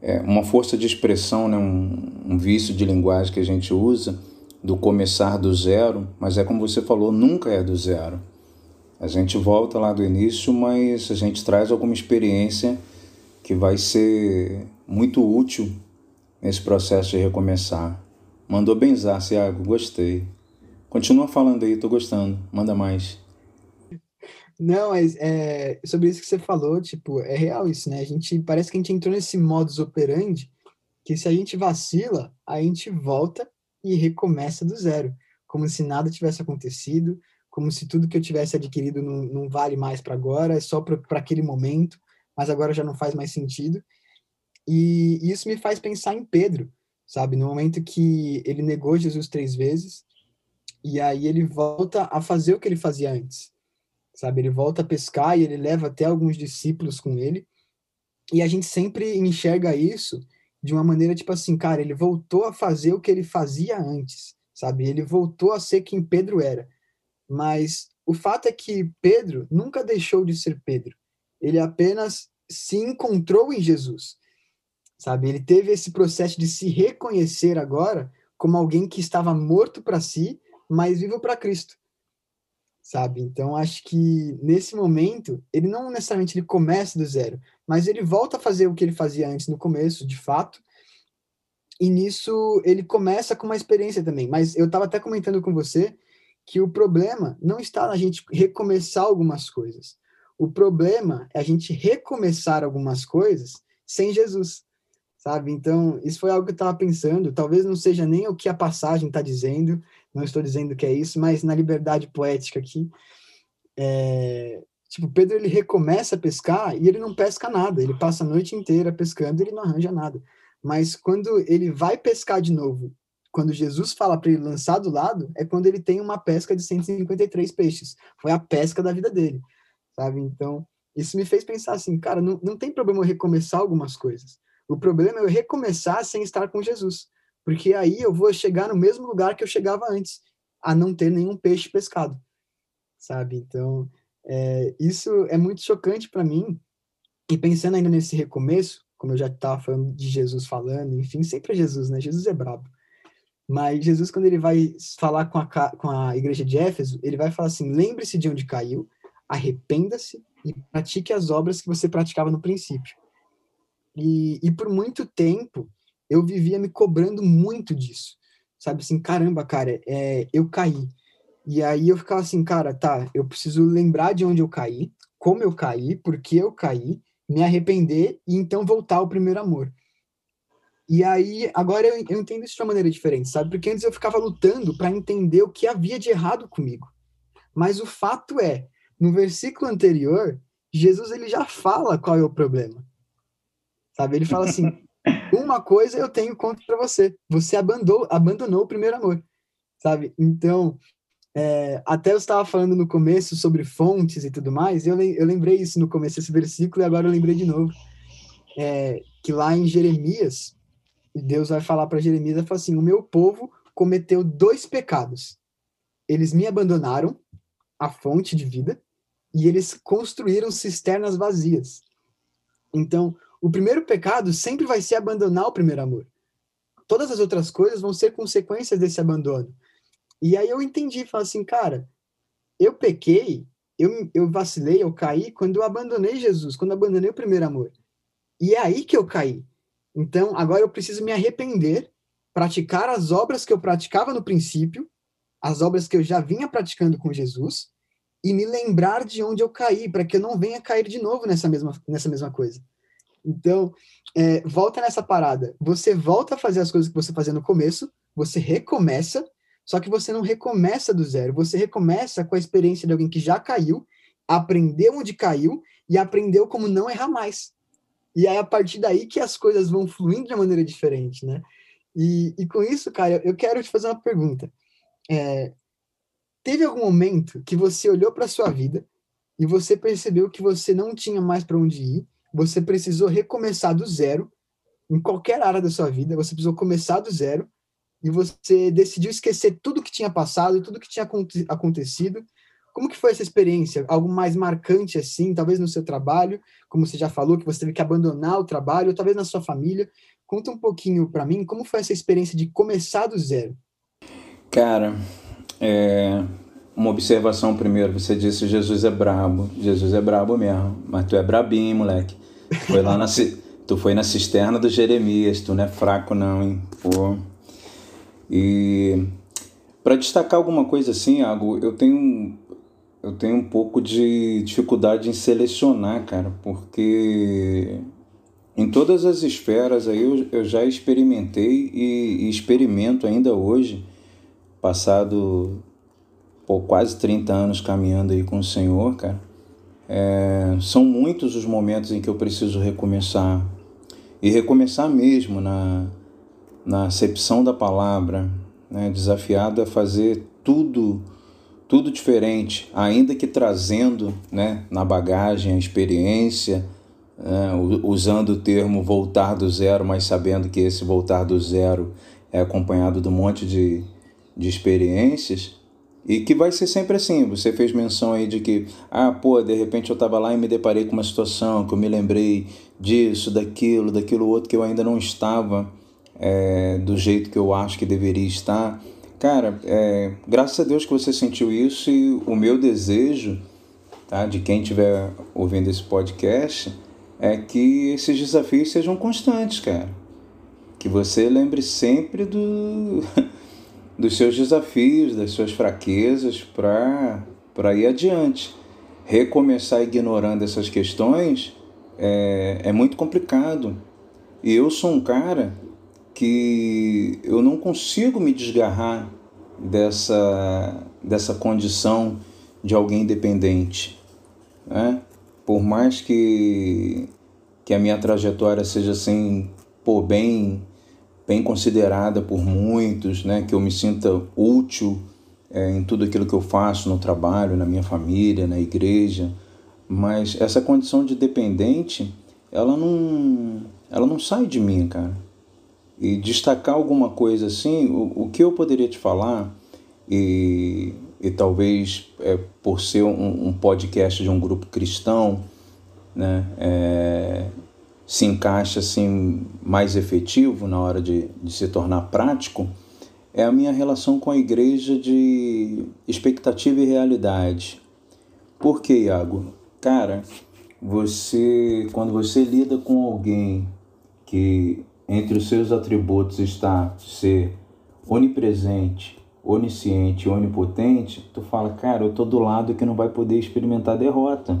é, uma força de expressão, né, um, um vício de linguagem que a gente usa, do começar do zero, mas é como você falou, nunca é do zero. A gente volta lá do início, mas a gente traz alguma experiência que vai ser muito útil nesse processo de recomeçar. Mandou benzar, Thiago, gostei. Continua falando aí, tô gostando. Manda mais. Não, mas é, sobre isso que você falou, tipo, é real isso, né? A gente parece que a gente entrou nesse modus operandi que se a gente vacila, a gente volta e recomeça do zero, como se nada tivesse acontecido, como se tudo que eu tivesse adquirido não, não vale mais para agora, é só para aquele momento, mas agora já não faz mais sentido. E isso me faz pensar em Pedro, sabe? No momento que ele negou Jesus três vezes, e aí ele volta a fazer o que ele fazia antes, sabe? Ele volta a pescar e ele leva até alguns discípulos com ele, e a gente sempre enxerga isso de uma maneira tipo assim, cara, ele voltou a fazer o que ele fazia antes, sabe? Ele voltou a ser quem Pedro era. Mas o fato é que Pedro nunca deixou de ser Pedro. Ele apenas se encontrou em Jesus sabe? Ele teve esse processo de se reconhecer agora como alguém que estava morto para si, mas vivo para Cristo, sabe? Então acho que nesse momento ele não necessariamente ele começa do zero, mas ele volta a fazer o que ele fazia antes no começo, de fato. E nisso ele começa com uma experiência também. Mas eu estava até comentando com você que o problema não está na gente recomeçar algumas coisas. O problema é a gente recomeçar algumas coisas sem Jesus sabe? Então, isso foi algo que eu estava pensando. Talvez não seja nem o que a passagem está dizendo, não estou dizendo que é isso, mas na liberdade poética aqui, é, tipo, Pedro ele recomeça a pescar e ele não pesca nada, ele passa a noite inteira pescando e ele não arranja nada. Mas quando ele vai pescar de novo, quando Jesus fala para ele lançar do lado, é quando ele tem uma pesca de 153 peixes. Foi a pesca da vida dele, sabe? Então, isso me fez pensar assim, cara, não, não tem problema recomeçar algumas coisas. O problema é eu recomeçar sem estar com Jesus, porque aí eu vou chegar no mesmo lugar que eu chegava antes, a não ter nenhum peixe pescado, sabe? Então, é, isso é muito chocante para mim. E pensando ainda nesse recomeço, como eu já estava falando de Jesus falando, enfim, sempre é Jesus, né? Jesus é brabo. Mas Jesus, quando ele vai falar com a, com a igreja de Éfeso, ele vai falar assim: lembre-se de onde caiu, arrependa-se e pratique as obras que você praticava no princípio. E, e por muito tempo eu vivia me cobrando muito disso. Sabe assim, caramba, cara, é, eu caí. E aí eu ficava assim, cara, tá, eu preciso lembrar de onde eu caí, como eu caí, por que eu caí, me arrepender e então voltar ao primeiro amor. E aí, agora eu, eu entendo isso de uma maneira diferente, sabe? Porque antes eu ficava lutando para entender o que havia de errado comigo. Mas o fato é, no versículo anterior, Jesus ele já fala qual é o problema sabe? Ele fala assim: uma coisa eu tenho contra você, você abandonou, abandonou o primeiro amor, sabe? Então, é, até eu estava falando no começo sobre fontes e tudo mais, eu, eu lembrei isso no começo desse versículo e agora eu lembrei de novo. É, que lá em Jeremias, Deus vai falar para Jeremias, vai falar assim, o meu povo cometeu dois pecados. Eles me abandonaram, a fonte de vida, e eles construíram cisternas vazias. Então, o primeiro pecado sempre vai ser abandonar o primeiro amor. Todas as outras coisas vão ser consequências desse abandono. E aí eu entendi, falei assim, cara, eu pequei, eu, eu vacilei, eu caí quando eu abandonei Jesus, quando eu abandonei o primeiro amor. E é aí que eu caí. Então, agora eu preciso me arrepender, praticar as obras que eu praticava no princípio, as obras que eu já vinha praticando com Jesus, e me lembrar de onde eu caí, para que eu não venha cair de novo nessa mesma, nessa mesma coisa. Então, é, volta nessa parada. Você volta a fazer as coisas que você fazia no começo, você recomeça, só que você não recomeça do zero. Você recomeça com a experiência de alguém que já caiu, aprendeu onde caiu e aprendeu como não errar mais. E aí, a partir daí que as coisas vão fluindo de uma maneira diferente, né? E, e com isso, cara, eu quero te fazer uma pergunta. É, teve algum momento que você olhou para sua vida e você percebeu que você não tinha mais para onde ir você precisou recomeçar do zero em qualquer área da sua vida, você precisou começar do zero e você decidiu esquecer tudo que tinha passado, tudo que tinha acontecido. Como que foi essa experiência? Algo mais marcante assim, talvez no seu trabalho, como você já falou que você teve que abandonar o trabalho, ou talvez na sua família. Conta um pouquinho para mim como foi essa experiência de começar do zero. Cara, é, uma observação primeiro. Você disse Jesus é brabo. Jesus é brabo mesmo. Mas tu é brabinho, moleque. Foi lá na, tu foi na cisterna do Jeremias. Tu não é fraco, não, hein? Pô. E para destacar alguma coisa assim, Iago, eu tenho eu tenho um pouco de dificuldade em selecionar, cara, porque em todas as esferas aí eu, eu já experimentei e, e experimento ainda hoje, passado por quase 30 anos caminhando aí com o Senhor, cara. É, são muitos os momentos em que eu preciso recomeçar. E recomeçar mesmo na, na acepção da palavra, né? desafiado a fazer tudo tudo diferente, ainda que trazendo né, na bagagem a experiência, né, usando o termo voltar do zero, mas sabendo que esse voltar do zero é acompanhado de um monte de, de experiências, e que vai ser sempre assim. Você fez menção aí de que, ah, pô, de repente eu estava lá e me deparei com uma situação que eu me lembrei disso, daquilo, daquilo outro que eu ainda não estava é, do jeito que eu acho que deveria estar. Cara, é, graças a Deus que você sentiu isso e o meu desejo, tá, de quem estiver ouvindo esse podcast, é que esses desafios sejam constantes, cara. Que você lembre sempre do, dos seus desafios, das suas fraquezas para ir adiante. Recomeçar ignorando essas questões é, é muito complicado. E eu sou um cara que eu não consigo me desgarrar dessa, dessa condição de alguém dependente. Né? Por mais que, que a minha trajetória seja assim, pô, bem, bem considerada por muitos, né? que eu me sinta útil é, em tudo aquilo que eu faço no trabalho, na minha família, na igreja, mas essa condição de dependente, ela não, ela não sai de mim, cara e destacar alguma coisa assim, o, o que eu poderia te falar, e, e talvez é, por ser um, um, podcast de um grupo cristão, né, é, se encaixa assim mais efetivo na hora de, de se tornar prático, é a minha relação com a igreja de expectativa e realidade. Por que, Iago? Cara, você quando você lida com alguém que entre os seus atributos está ser onipresente, onisciente, onipotente, tu fala, cara, eu tô do lado que não vai poder experimentar derrota.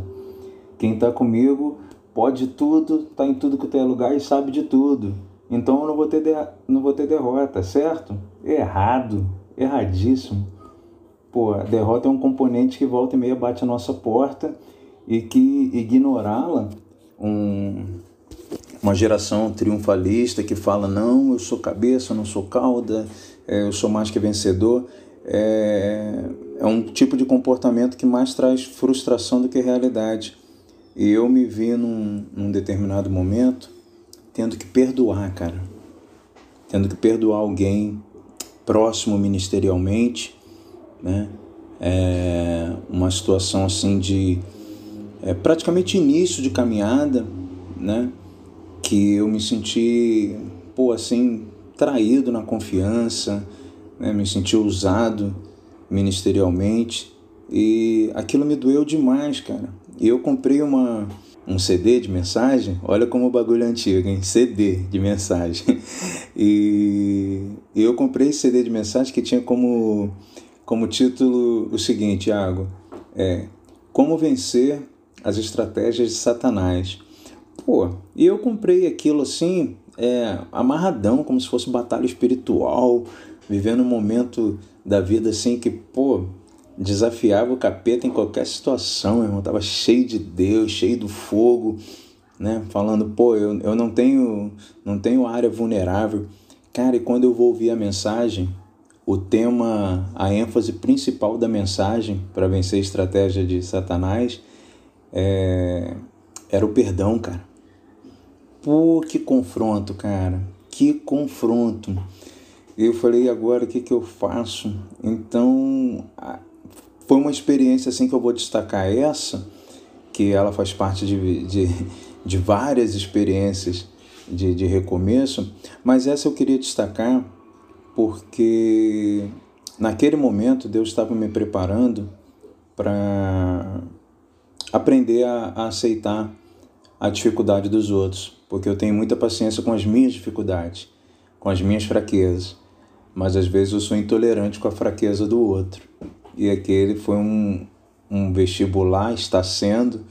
Quem está comigo pode tudo, está em tudo que tem lugar e sabe de tudo. Então eu não vou ter, de, não vou ter derrota, certo? Errado, erradíssimo. Pô, a derrota é um componente que volta e meia bate a nossa porta e que ignorá-la, um, uma geração triunfalista que fala: não, eu sou cabeça, eu não sou cauda, é, eu sou mais que vencedor. É, é um tipo de comportamento que mais traz frustração do que realidade. Eu me vi num, num determinado momento tendo que perdoar, cara. Tendo que perdoar alguém próximo ministerialmente, né? É uma situação assim de é, praticamente início de caminhada, né? que eu me senti, pô, assim, traído na confiança, né? me senti usado ministerialmente e aquilo me doeu demais, cara. E eu comprei uma, um CD de mensagem, olha como o bagulho é antigo, hein? CD de mensagem. E, eu comprei esse CD de mensagem que tinha como, como título o seguinte, Thiago, é Como Vencer as Estratégias de Satanás. Pô, e eu comprei aquilo assim, é, amarradão, como se fosse batalha espiritual, vivendo um momento da vida assim que, pô, desafiava o capeta em qualquer situação, meu irmão. Tava cheio de Deus, cheio do fogo, né? Falando, pô, eu, eu não tenho não tenho área vulnerável. Cara, e quando eu vou ouvir a mensagem, o tema, a ênfase principal da mensagem para vencer a estratégia de Satanás é, era o perdão, cara. Pô, que confronto, cara. Que confronto. Eu falei, agora o que, que eu faço? Então, foi uma experiência assim que eu vou destacar essa, que ela faz parte de, de, de várias experiências de, de recomeço, mas essa eu queria destacar porque naquele momento Deus estava me preparando para aprender a, a aceitar a dificuldade dos outros, porque eu tenho muita paciência com as minhas dificuldades, com as minhas fraquezas, mas às vezes eu sou intolerante com a fraqueza do outro. E aquele foi um, um vestibular, está sendo,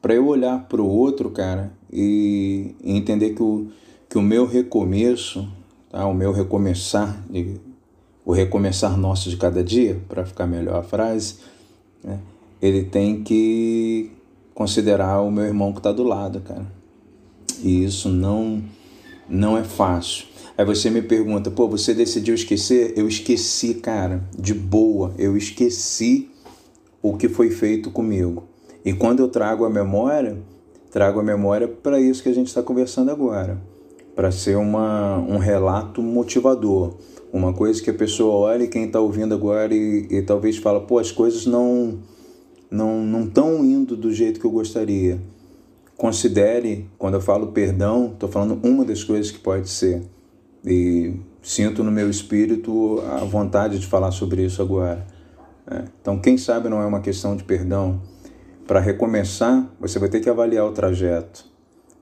para eu olhar para o outro, cara, e, entender que o, que o meu recomeço, tá? o meu recomeçar, de, o recomeçar nosso de cada dia, para ficar melhor a frase, né? ele tem que considerar o meu irmão que está do lado, cara. E isso não, não é fácil. Aí você me pergunta, pô, você decidiu esquecer? Eu esqueci, cara, de boa. Eu esqueci o que foi feito comigo. E quando eu trago a memória, trago a memória para isso que a gente está conversando agora, para ser uma, um relato motivador, uma coisa que a pessoa olha e quem está ouvindo agora e, e talvez fala, pô, as coisas não não não estão indo do jeito que eu gostaria. Considere, quando eu falo perdão, estou falando uma das coisas que pode ser. E sinto no meu espírito a vontade de falar sobre isso agora. É. Então, quem sabe não é uma questão de perdão. Para recomeçar, você vai ter que avaliar o trajeto.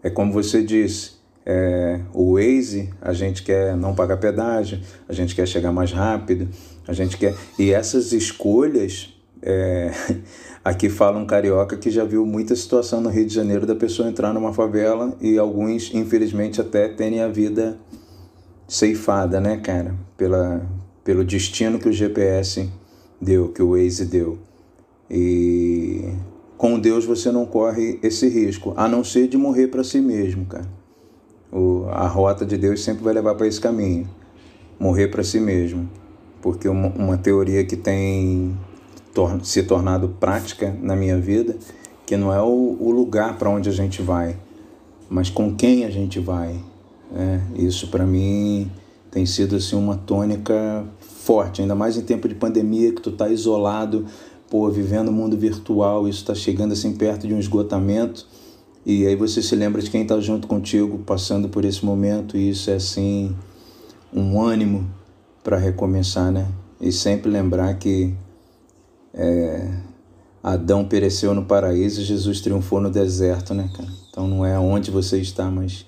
É como você disse, é, o Waze, a gente quer não pagar pedágio, a gente quer chegar mais rápido, a gente quer. E essas escolhas, é, aqui fala um carioca que já viu muita situação no Rio de Janeiro da pessoa entrar numa favela e alguns, infelizmente, até terem a vida ceifada, né, cara? Pela, pelo destino que o GPS deu, que o Waze deu. E com Deus você não corre esse risco, a não ser de morrer para si mesmo, cara. O, a rota de Deus sempre vai levar para esse caminho, morrer para si mesmo, porque uma, uma teoria que tem tor se tornado prática na minha vida, que não é o, o lugar para onde a gente vai, mas com quem a gente vai, é, isso para mim tem sido assim uma tônica forte, ainda mais em tempo de pandemia que tu tá isolado, pô, vivendo o mundo virtual, isso está chegando assim perto de um esgotamento. E aí você se lembra de quem está junto contigo, passando por esse momento, e isso é assim um ânimo para recomeçar, né? E sempre lembrar que é, Adão pereceu no paraíso e Jesus triunfou no deserto, né, cara? Então não é onde você está, mas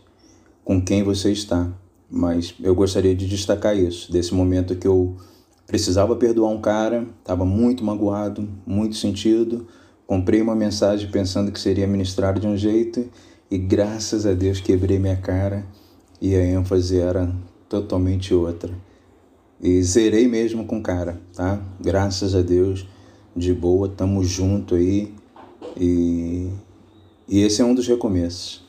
com quem você está. Mas eu gostaria de destacar isso, desse momento que eu precisava perdoar um cara, estava muito magoado, muito sentido. Comprei uma mensagem pensando que seria ministrado de um jeito e graças a Deus quebrei minha cara e a ênfase era totalmente outra. E zerei mesmo com o cara, tá? Graças a Deus, de boa, tamo junto aí. E, e esse é um dos recomeços.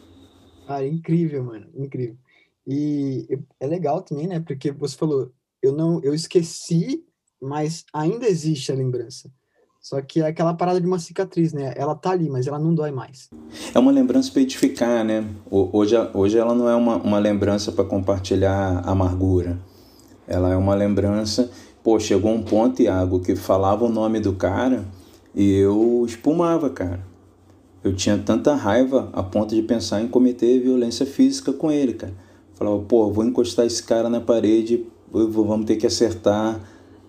Cara, incrível, mano, incrível. E é legal também, né? Porque você falou, eu não, eu esqueci, mas ainda existe a lembrança. Só que é aquela parada de uma cicatriz, né? Ela tá ali, mas ela não dói mais. É uma lembrança para edificar, né? Hoje, hoje ela não é uma, uma lembrança para compartilhar amargura. Ela é uma lembrança. Pô, chegou um ponto, Iago, que falava o nome do cara e eu espumava, cara eu tinha tanta raiva a ponto de pensar em cometer violência física com ele, cara. Falava, pô, vou encostar esse cara na parede, vamos ter que acertar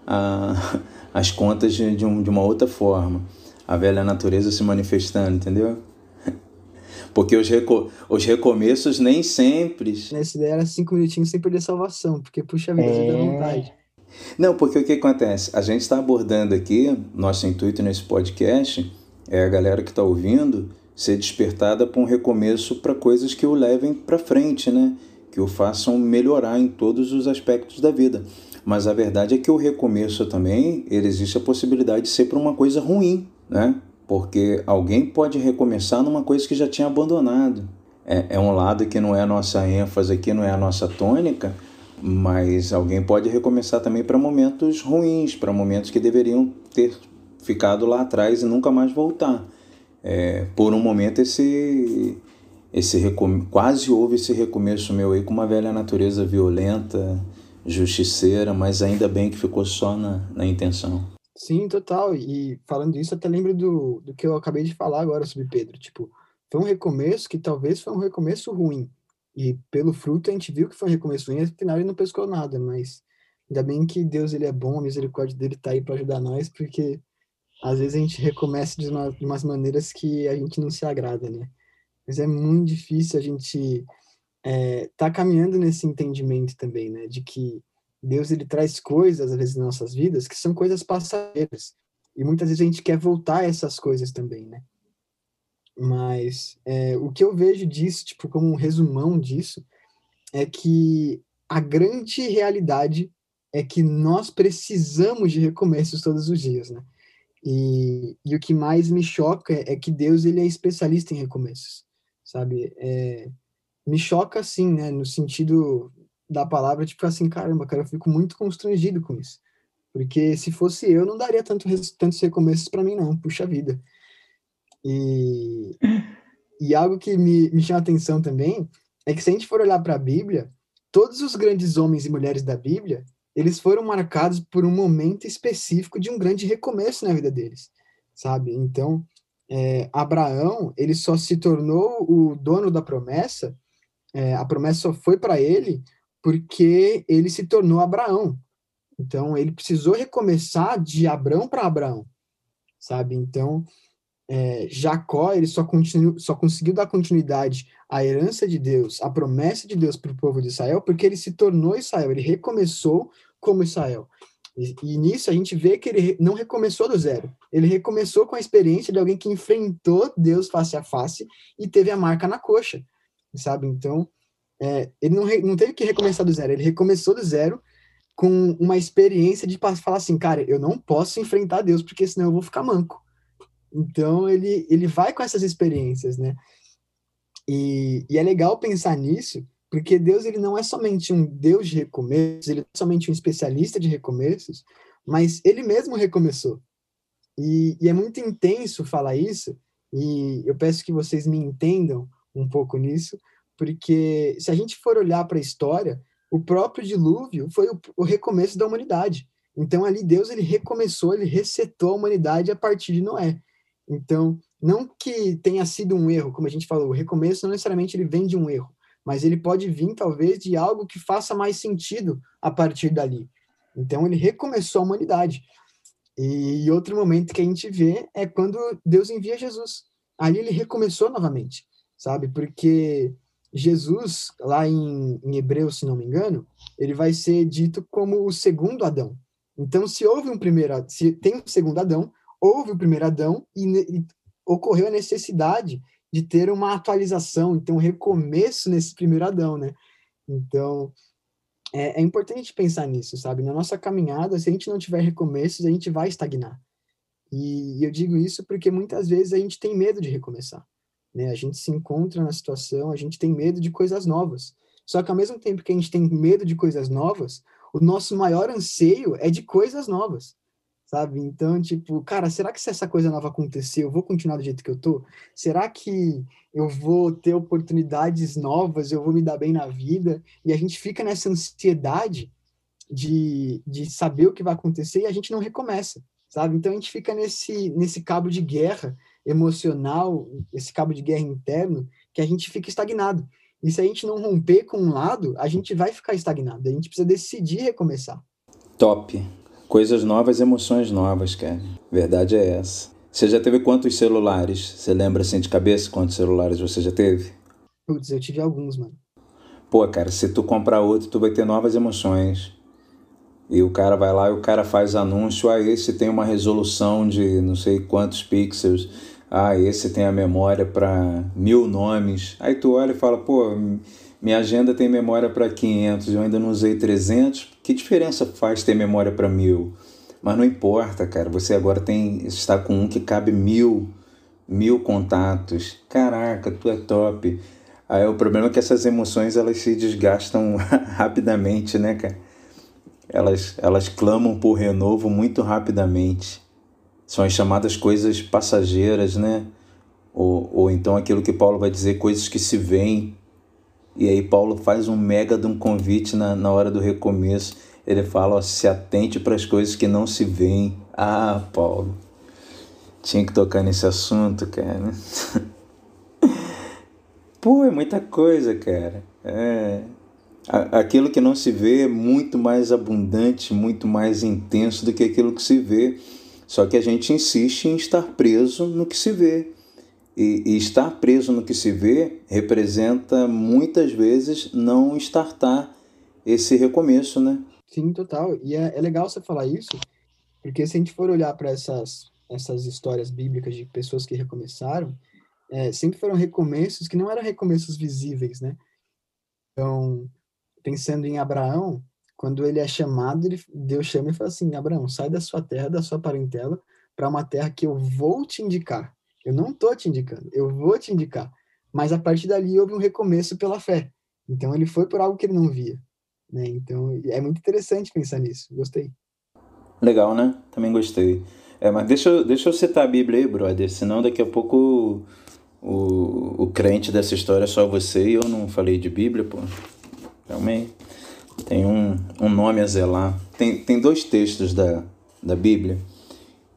a, as contas de, de, um, de uma outra forma. A velha natureza se manifestando, entendeu? Porque os, reco os recomeços nem sempre. Nessa ideia era cinco minutinhos sem perder salvação, porque puxa vida, é... dá vontade. Não, porque o que acontece? A gente está abordando aqui, nosso intuito nesse podcast é a galera que está ouvindo ser despertada para um recomeço para coisas que o levem para frente, né? Que o façam melhorar em todos os aspectos da vida. Mas a verdade é que o recomeço também, ele existe a possibilidade de ser para uma coisa ruim, né? Porque alguém pode recomeçar numa coisa que já tinha abandonado. É, é um lado que não é a nossa ênfase aqui, não é a nossa tônica, mas alguém pode recomeçar também para momentos ruins, para momentos que deveriam ter ficado lá atrás e nunca mais voltar. É, por um momento esse esse quase houve esse recomeço meu aí com uma velha natureza violenta, justiceira, mas ainda bem que ficou só na, na intenção. Sim, total. E falando isso, até lembro do, do que eu acabei de falar agora sobre Pedro. Tipo, foi um recomeço que talvez foi um recomeço ruim. E pelo fruto a gente viu que foi um recomeço ruim, e no final ele não pescou nada, mas ainda bem que Deus ele é bom, a misericórdia dele tá aí para ajudar nós, porque às vezes a gente recomeça de, uma, de umas maneiras que a gente não se agrada, né? Mas é muito difícil a gente é, tá caminhando nesse entendimento também, né? De que Deus ele traz coisas às vezes nas nossas vidas que são coisas passageiras. E muitas vezes a gente quer voltar a essas coisas também, né? Mas é, o que eu vejo disso, tipo, como um resumão disso, é que a grande realidade é que nós precisamos de recomeços todos os dias, né? E, e o que mais me choca é, é que Deus ele é especialista em recomeços, sabe? É, me choca assim, né? No sentido da palavra, tipo assim, caramba, cara, eu fico muito constrangido com isso. Porque se fosse eu, não daria tanto, tantos recomeços para mim, não. Puxa vida. E, e algo que me, me chama atenção também é que se a gente for olhar para a Bíblia, todos os grandes homens e mulheres da Bíblia, eles foram marcados por um momento específico de um grande recomeço na vida deles, sabe? Então, é, Abraão, ele só se tornou o dono da promessa, é, a promessa só foi para ele porque ele se tornou Abraão. Então, ele precisou recomeçar de Abraão para Abraão, sabe? Então, é, Jacó ele só, continu, só conseguiu dar continuidade à herança de Deus, à promessa de Deus para o povo de Israel, porque ele se tornou Israel, ele recomeçou como Israel. E, e, nisso a gente vê que ele não recomeçou do zero, ele recomeçou com a experiência de alguém que enfrentou Deus face a face e teve a marca na coxa, sabe? Então, é, ele não, re, não teve que recomeçar do zero, ele recomeçou do zero com uma experiência de falar assim, cara, eu não posso enfrentar Deus porque senão eu vou ficar manco. Então ele, ele vai com essas experiências, né? E, e é legal pensar nisso, porque Deus ele não é somente um Deus de recomeços, ele é somente um especialista de recomeços, mas ele mesmo recomeçou. E, e é muito intenso falar isso, e eu peço que vocês me entendam um pouco nisso, porque se a gente for olhar para a história, o próprio dilúvio foi o, o, recomeço da humanidade. Então ali Deus ele recomeçou, ele resetou a humanidade a partir de Noé. Então, não que tenha sido um erro, como a gente falou, o recomeço não necessariamente ele vem de um erro, mas ele pode vir talvez de algo que faça mais sentido a partir dali. Então, ele recomeçou a humanidade. E outro momento que a gente vê é quando Deus envia Jesus. Ali ele recomeçou novamente, sabe? Porque Jesus, lá em, em Hebreus, se não me engano, ele vai ser dito como o segundo Adão. Então, se houve um primeiro, se tem um segundo Adão, houve o primeiro Adão e, e ocorreu a necessidade de ter uma atualização, então um recomeço nesse primeiro Adão, né? Então, é, é, importante pensar nisso, sabe? Na nossa caminhada, se a gente não tiver recomeços, a gente vai estagnar. E, e eu digo isso porque muitas vezes a gente tem medo de recomeçar, né? A gente se encontra na situação, a gente tem medo de coisas novas. Só que ao mesmo tempo que a gente tem medo de coisas novas, o nosso maior anseio é de coisas novas sabe? Então, tipo, cara, será que se essa coisa nova acontecer, eu vou continuar do jeito que eu tô? Será que eu vou ter oportunidades novas, eu vou me dar bem na vida? E a gente fica nessa ansiedade de, de saber o que vai acontecer e a gente não recomeça, sabe? Então a gente fica nesse, nesse cabo de guerra emocional, esse cabo de guerra interno, que a gente fica estagnado. E se a gente não romper com um lado, a gente vai ficar estagnado. A gente precisa decidir recomeçar. Top. Coisas novas, emoções novas, cara. Verdade é essa. Você já teve quantos celulares? Você lembra assim de cabeça quantos celulares você já teve? Putz, eu tive alguns, mano. Pô, cara, se tu comprar outro, tu vai ter novas emoções. E o cara vai lá e o cara faz anúncio, ah, esse tem uma resolução de não sei quantos pixels, ah, esse tem a memória para mil nomes. Aí tu olha e fala, pô, minha agenda tem memória para 500, eu ainda não usei 300. Que diferença faz ter memória para mil? Mas não importa, cara. Você agora tem está com um que cabe mil, mil contatos. Caraca, tu é top. Aí o problema é que essas emoções elas se desgastam rapidamente, né, cara? Elas, elas clamam por renovo muito rapidamente. São as chamadas coisas passageiras, né? Ou, ou então aquilo que Paulo vai dizer, coisas que se veem e aí Paulo faz um mega de um convite na, na hora do recomeço. Ele fala, ó, se atente para as coisas que não se veem. Ah, Paulo, tinha que tocar nesse assunto, cara. Pô, é muita coisa, cara. É. Aquilo que não se vê é muito mais abundante, muito mais intenso do que aquilo que se vê. Só que a gente insiste em estar preso no que se vê. E, e, estar preso no que se vê representa muitas vezes não estartar esse recomeço, né? Sim, total. E é, é legal você falar isso, Porque se a gente for olhar para essas, essas histórias bíblicas de pessoas que recomeçaram, é, sempre foram recomeços que não eram recomeços visíveis, né? Então, pensando em Abraão, quando ele é chamado, ele, Deus chama e fala assim: Abraão, sai da sua terra, da sua parentela, para uma terra que eu vou te indicar. Eu não estou te indicando, eu vou te indicar. Mas a partir dali houve um recomeço pela fé. Então ele foi por algo que ele não via. Né? Então é muito interessante pensar nisso. Gostei. Legal, né? Também gostei. É, mas deixa, eu, deixa eu citar a Bíblia aí, brother, senão daqui a pouco o, o crente dessa história é só você e eu não falei de Bíblia, pô. Também tem um, um nome a zelar. Tem, tem dois textos da, da Bíblia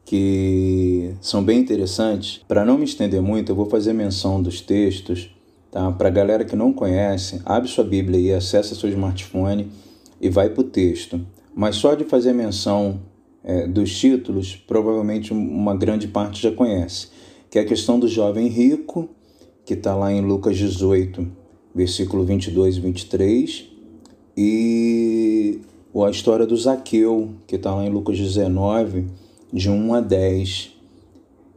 que são bem interessantes. Para não me estender muito, eu vou fazer menção dos textos. Tá? Para a galera que não conhece, abre sua Bíblia e acessa seu smartphone e vai para o texto. Mas só de fazer menção é, dos títulos, provavelmente uma grande parte já conhece, que é a questão do jovem rico, que está lá em Lucas 18, versículo 22 e 23, e a história do Zaqueu, que está lá em Lucas 19, de 1 a 10.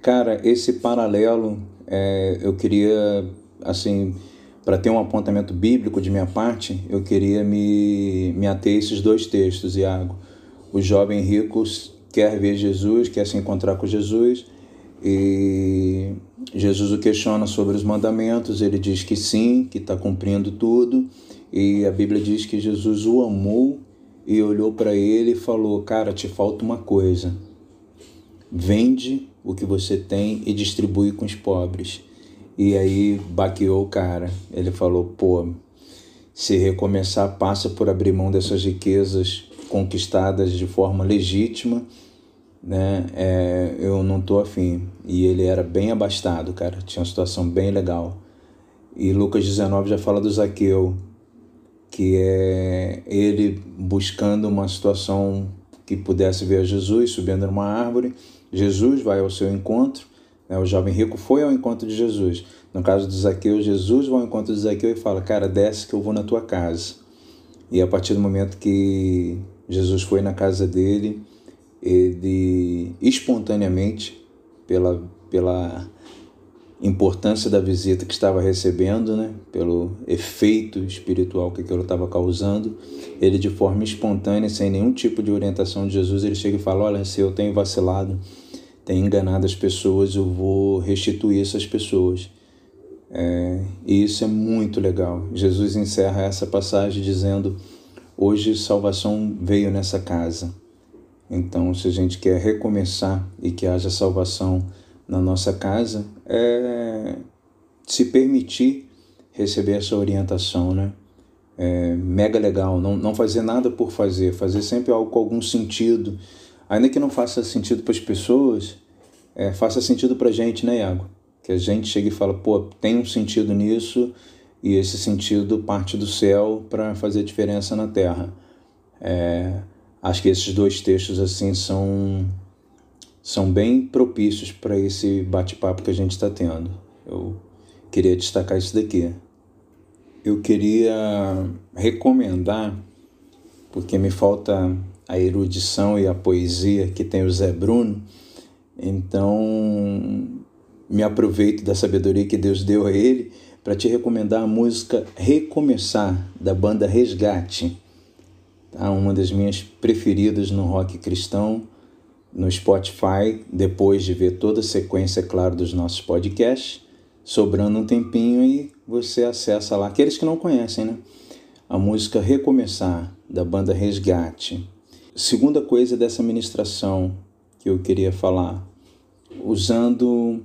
Cara, esse paralelo é, eu queria, assim, para ter um apontamento bíblico de minha parte, eu queria me, me ater a esses dois textos, Iago. O jovem rico quer ver Jesus, quer se encontrar com Jesus, e Jesus o questiona sobre os mandamentos, ele diz que sim, que está cumprindo tudo, e a Bíblia diz que Jesus o amou e olhou para ele e falou: Cara, te falta uma coisa vende o que você tem e distribui com os pobres. E aí baqueou o cara. Ele falou: pô, se recomeçar, passa por abrir mão dessas riquezas conquistadas de forma legítima, né? É, eu não tô afim. E ele era bem abastado, cara. Tinha uma situação bem legal. E Lucas 19 já fala do Zaqueu, que é ele buscando uma situação que pudesse ver Jesus subindo numa árvore Jesus vai ao seu encontro, né? o jovem rico foi ao encontro de Jesus. No caso de Zaqueu, Jesus vai ao encontro de Zaqueu e fala: Cara, desce que eu vou na tua casa. E a partir do momento que Jesus foi na casa dele, ele espontaneamente, pela, pela importância da visita que estava recebendo, né, pelo efeito espiritual que aquilo estava causando, ele de forma espontânea, sem nenhum tipo de orientação de Jesus, ele chega e fala: Olha, se eu tenho vacilado, tenho enganado as pessoas, eu vou restituir essas pessoas. É, e isso é muito legal. Jesus encerra essa passagem dizendo: Hoje salvação veio nessa casa. Então, se a gente quer recomeçar e que haja salvação na nossa casa, é se permitir receber essa orientação, né? É mega legal, não, não fazer nada por fazer, fazer sempre algo com algum sentido, ainda que não faça sentido para as pessoas, é, faça sentido para a gente, né, Iago? Que a gente chegue e fala, pô, tem um sentido nisso e esse sentido parte do céu para fazer diferença na Terra. É, acho que esses dois textos assim são são bem propícios para esse bate-papo que a gente está tendo. Eu queria destacar isso daqui. Eu queria recomendar, porque me falta a erudição e a poesia que tem o Zé Bruno, então me aproveito da sabedoria que Deus deu a ele para te recomendar a música Recomeçar, da banda Resgate. Tá? Uma das minhas preferidas no rock cristão, no Spotify, depois de ver toda a sequência, claro, dos nossos podcasts, sobrando um tempinho e você acessa lá. Aqueles que não conhecem, né? A música Recomeçar, da banda Resgate. Segunda coisa dessa ministração que eu queria falar, usando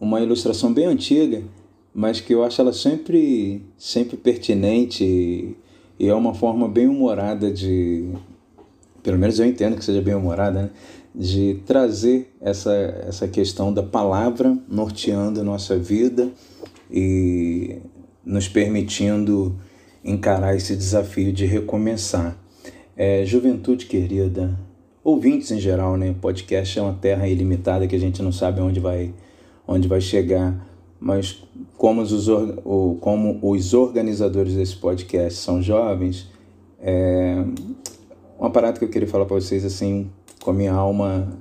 uma ilustração bem antiga, mas que eu acho ela sempre, sempre pertinente e é uma forma bem humorada de, pelo menos eu entendo que seja bem humorada, né? De trazer essa, essa questão da palavra norteando nossa vida e nos permitindo encarar esse desafio de recomeçar. É, juventude querida, ouvintes em geral, né? Podcast é uma terra ilimitada que a gente não sabe onde vai, onde vai chegar, mas como os, como os organizadores desse podcast são jovens, é uma parada que eu queria falar para vocês assim, com a minha alma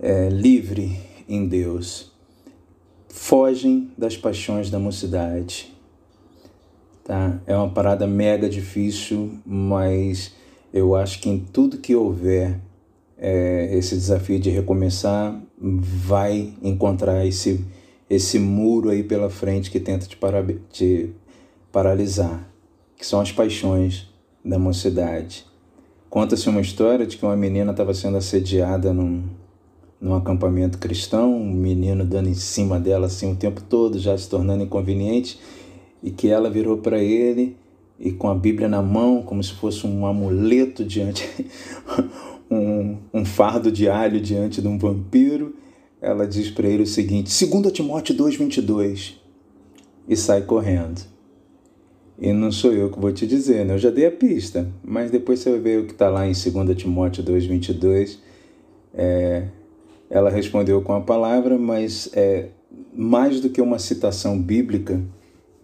é, livre em Deus. Fogem das paixões da mocidade. Tá? É uma parada mega difícil, mas eu acho que em tudo que houver é, esse desafio de recomeçar, vai encontrar esse, esse muro aí pela frente que tenta te, para, te paralisar, que são as paixões da mocidade. Conta-se uma história de que uma menina estava sendo assediada num, num acampamento cristão, um menino dando em cima dela assim o tempo todo, já se tornando inconveniente, e que ela virou para ele e com a Bíblia na mão, como se fosse um amuleto diante, um, um fardo de alho diante de um vampiro, ela diz para ele o seguinte: 2 Timóteo 2,22, e sai correndo. E não sou eu que vou te dizer, né? eu já dei a pista, mas depois você vai ver o que está lá em 2 Timóteo 2,22. É, ela respondeu com a palavra, mas é mais do que uma citação bíblica,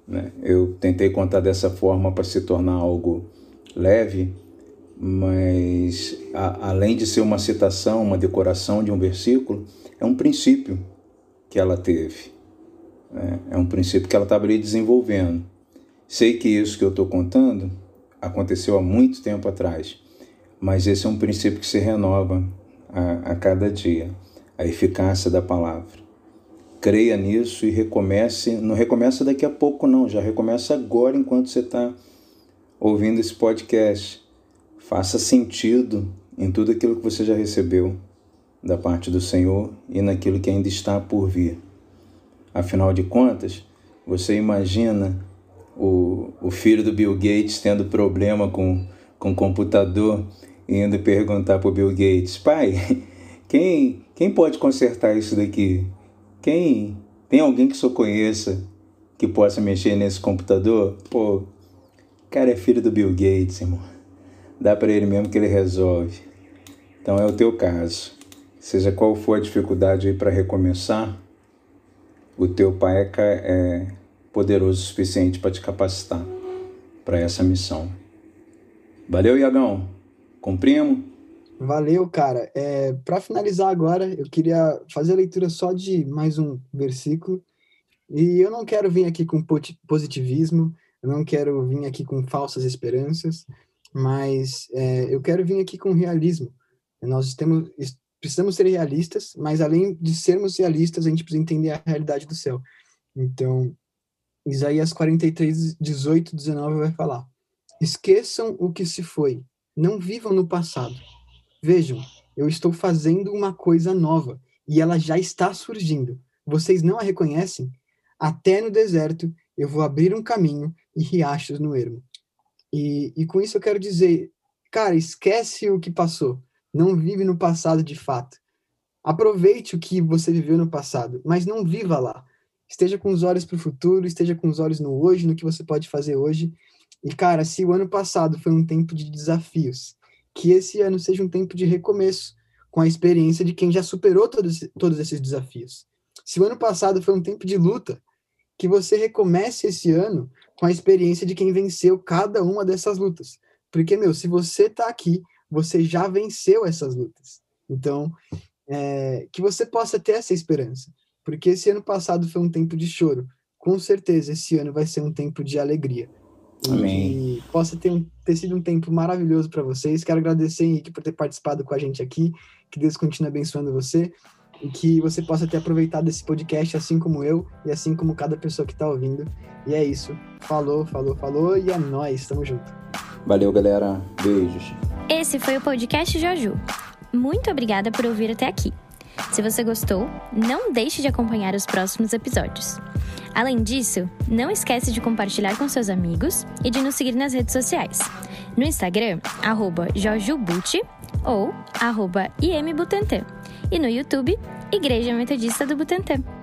né? eu tentei contar dessa forma para se tornar algo leve, mas a, além de ser uma citação, uma decoração de um versículo, é um princípio que ela teve. Né? É um princípio que ela estava ali desenvolvendo. Sei que isso que eu estou contando aconteceu há muito tempo atrás, mas esse é um princípio que se renova a, a cada dia a eficácia da palavra. Creia nisso e recomece. Não recomeça daqui a pouco, não, já recomeça agora enquanto você está ouvindo esse podcast faça sentido em tudo aquilo que você já recebeu da parte do Senhor e naquilo que ainda está por vir. Afinal de contas, você imagina o, o filho do Bill Gates tendo problema com, com o computador e indo perguntar para o Bill Gates: pai, quem, quem pode consertar isso daqui? Quem tem alguém que só conheça que possa mexer nesse computador? Pô, cara é filho do Bill Gates, irmão dá para ele mesmo que ele resolve. Então é o teu caso. Seja qual for a dificuldade aí para recomeçar, o teu pai é, é poderoso o suficiente para te capacitar para essa missão. Valeu, Iagão. Cumprimos? Valeu, cara. É, para finalizar agora, eu queria fazer a leitura só de mais um versículo. E eu não quero vir aqui com positivismo, eu não quero vir aqui com falsas esperanças, mas é, eu quero vir aqui com realismo. Nós temos, precisamos ser realistas, mas além de sermos realistas, a gente precisa entender a realidade do céu. Então, Isaías 43, 18, 19 vai falar: Esqueçam o que se foi, não vivam no passado. Vejam, eu estou fazendo uma coisa nova e ela já está surgindo. Vocês não a reconhecem? Até no deserto eu vou abrir um caminho e riachos no ermo. E, e com isso eu quero dizer, cara, esquece o que passou. Não vive no passado de fato. Aproveite o que você viveu no passado, mas não viva lá. Esteja com os olhos para o futuro, esteja com os olhos no hoje, no que você pode fazer hoje. E, cara, se o ano passado foi um tempo de desafios, que esse ano seja um tempo de recomeço, com a experiência de quem já superou todos, todos esses desafios. Se o ano passado foi um tempo de luta, que você recomece esse ano com a experiência de quem venceu cada uma dessas lutas. Porque, meu, se você tá aqui, você já venceu essas lutas. Então, é, que você possa ter essa esperança. Porque esse ano passado foi um tempo de choro. Com certeza, esse ano vai ser um tempo de alegria. Amém. E possa ter, um, ter sido um tempo maravilhoso para vocês. Quero agradecer, Henrique, por ter participado com a gente aqui. Que Deus continue abençoando você e que você possa ter aproveitado esse podcast assim como eu e assim como cada pessoa que está ouvindo. E é isso. Falou, falou, falou e é nóis. Tamo junto. Valeu, galera. Beijos. Esse foi o podcast Joju. Muito obrigada por ouvir até aqui. Se você gostou, não deixe de acompanhar os próximos episódios. Além disso, não esquece de compartilhar com seus amigos e de nos seguir nas redes sociais. No Instagram, arroba Jojubuti ou arroba IMButantan e no YouTube, Igreja Metodista do Butantã.